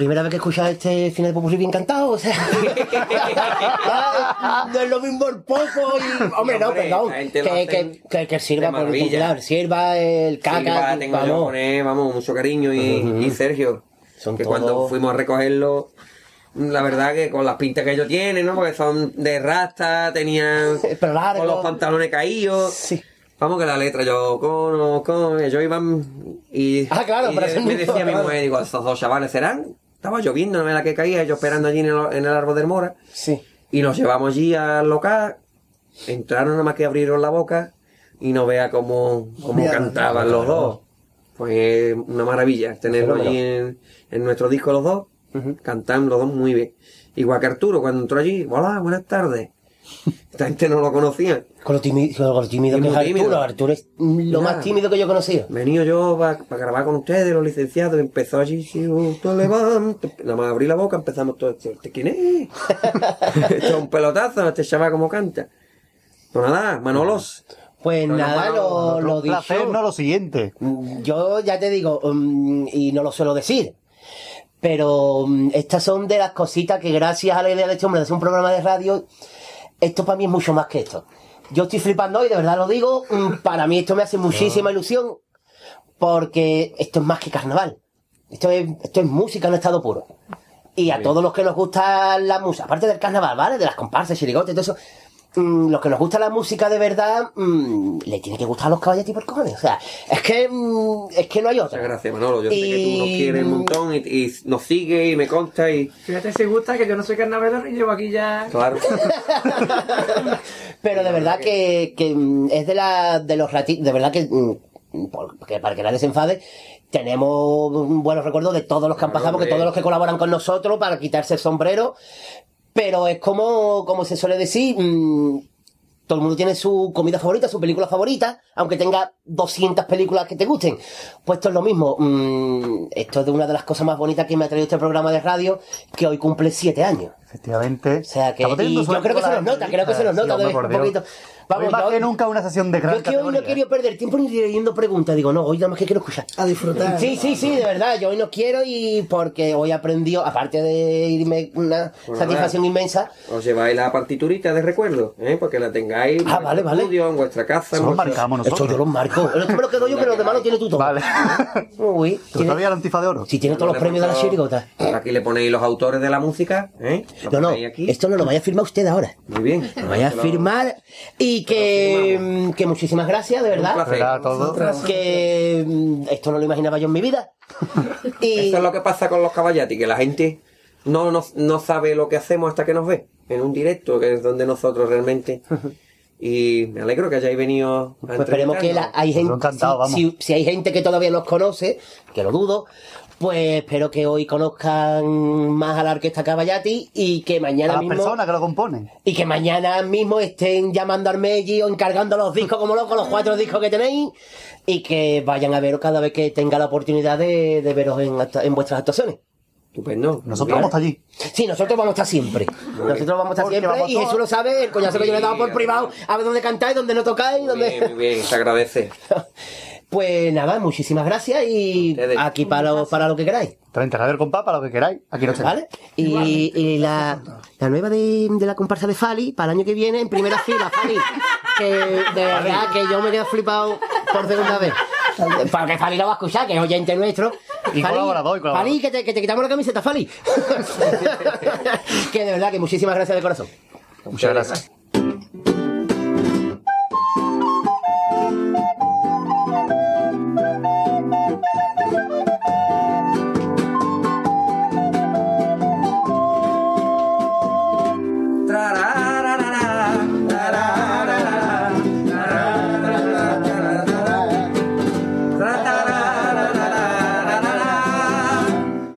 primera vez que he escuchado este final de Popurrí bien cantado, o sea. no es lo mismo el poco y. Hombre, no, perdón. Que, que, que, que sirva por maravilla. claro, sirva el caca. Tengo yo vamos. con él, vamos, mucho cariño y, y Sergio. Son que todos- cuando fuimos a recogerlo, la verdad que con las pintas que ellos tienen, ¿no? Porque son de rasta, tenían Pero largo. con los pantalones caídos. Sí. Vamos que la letra, yo con, con, ellos iban y, Ah, claro, y me decía mi mujer, digo, estos dos chavales serán. Estaba lloviendo, no ve la que caía, ellos esperando allí en el, en el árbol del Mora. Sí. Y nos llevamos allí al local, entraron nada más que abrieron la boca y no vea cómo, cómo cantaban los dos. Pues una maravilla tenerlo allí en, en nuestro disco los dos, cantan los dos muy bien. Igual que Arturo, cuando entró allí, hola, buenas tardes. Esta gente no lo conocía. Con lo tímido, lo que es tímido. Arturo. Arturo es lo más tímido que yo he conocido. Venido yo para grabar con ustedes, los licenciados, y empezó allí, si te levantas, nada más abrí la boca, empezamos todo, ¿este este quién es? Esto es un pelotazo, este chaval como canta. Pues nada, Manolos. Pues No, nada, no, lo, lo Un placer, dicho. no lo siguiente. Mm, Yo ya te digo, mm, y no lo suelo decir, pero mm, estas son de las cositas que gracias a la idea de este hombre de hacer un programa de radio, esto para mí es mucho más que esto. Yo estoy flipando hoy, de verdad lo digo, mm, para mí esto me hace muchísima ilusión, porque esto es más que carnaval. Esto es, esto es música en estado puro. Y a todos los que nos gusta la música, aparte del carnaval, ¿vale? De las comparsas, chirigotes, todo eso. Mm, los que nos gusta la música de verdad, mm, le tiene que gustar a los caballetes por cojones. O sea, es que, mm, es que no hay otra. Muchas gracias, Manolo. Yo sé que tú nos Y- quieres un montón y, y nos sigue y me consta y. Fíjate si gusta que yo no soy carnavalero y llevo aquí ya. Claro. Pero de verdad que, que mm, es de la de los ratitos, de verdad que, mm, porque para que nadie se enfade, tenemos mm, buenos recuerdos de todos los que han pasado, porque todos los que colaboran con nosotros para quitarse el sombrero, pero es como, como se suele decir, mm, todo el mundo tiene su comida favorita, su película favorita, aunque tenga 200 películas que te gusten. Pues esto es lo mismo. mm, esto es de una de las cosas más bonitas que me ha traído este programa de radio, que hoy cumple 7 años. Efectivamente. O sea que, y yo creo que se nos nota, creo que se nos nota Sí, de un poquito. Vamos, más que nunca una sesión de gran yo es que hoy no querido perder tiempo ni leyendo preguntas. Digo, no, hoy nada más que quiero escuchar. A disfrutar. Sí, sí, sí, de verdad. Yo hoy no quiero y porque hoy aprendió, aparte de irme una satisfacción inmensa, Os lleváis la partiturita de recuerdo, ¿eh? Porque la tengáis en Ah, vuestro vale, vale. estudio, en vuestra casa. en Eso lo marcamos esto nosotros. yo los marco. Esto me lo quedo yo, pero lo demás lo tiene tú todo. Vale. Uy, ¿Tú tiene- todavía la antifa de oro? si tiene todos los premios de la chirigota. Aquí le ponéis los autores de la música, ¿eh? Lo No, no, esto no lo vaya a firmar usted ahora. Muy bien. Lo vaya a firmar y que, que muchísimas gracias, de verdad. Un placer. Será todo. que mm, esto no lo imaginaba yo en mi vida. Y Eso es lo que pasa con los caballatis, que la gente no, no, no sabe lo que hacemos hasta que nos ve en un directo, que es donde nosotros realmente. Y me alegro que hayáis venido a pues esperemos que la- hay gente, si, vamos. si- si hay gente que todavía nos conoce, que lo dudo, pues espero que hoy conozcan más a la orquesta Caballati y que A mañana las mismo personas que lo componen. y que mañana mismo estén llamando al Meji o encargando los discos como locos, los cuatro discos que tenéis, y que vayan a veros cada vez que tenga la oportunidad de, de veros en, actua- en vuestras actuaciones. Estupendo. Nosotros vamos hasta allí. Sí, nosotros vamos a estar siempre. Nosotros vamos a estar Porque siempre. Y Jesús lo sabe, el coñazo que yo le he dado por privado, a ver dónde cantáis, dónde no tocáis, Muy bien, dónde. muy bien, se agradece. Pues nada, muchísimas gracias y Ustedes. aquí para lo, para lo que queráis. Traen Radio Compás para lo que queráis. Aquí no ¿Vale? Y, y la, la nueva de, de la comparsa de Fali, para el año que viene, en primera fila, Fali. Que de verdad que yo me quedo flipado por segunda vez. Porque Fali lo va a escuchar, que es oyente nuestro. Y colaborador, y colaborador. Fali, que te, que te quitamos la camiseta, Fali. que de verdad que muchísimas gracias de corazón. Muchas gracias.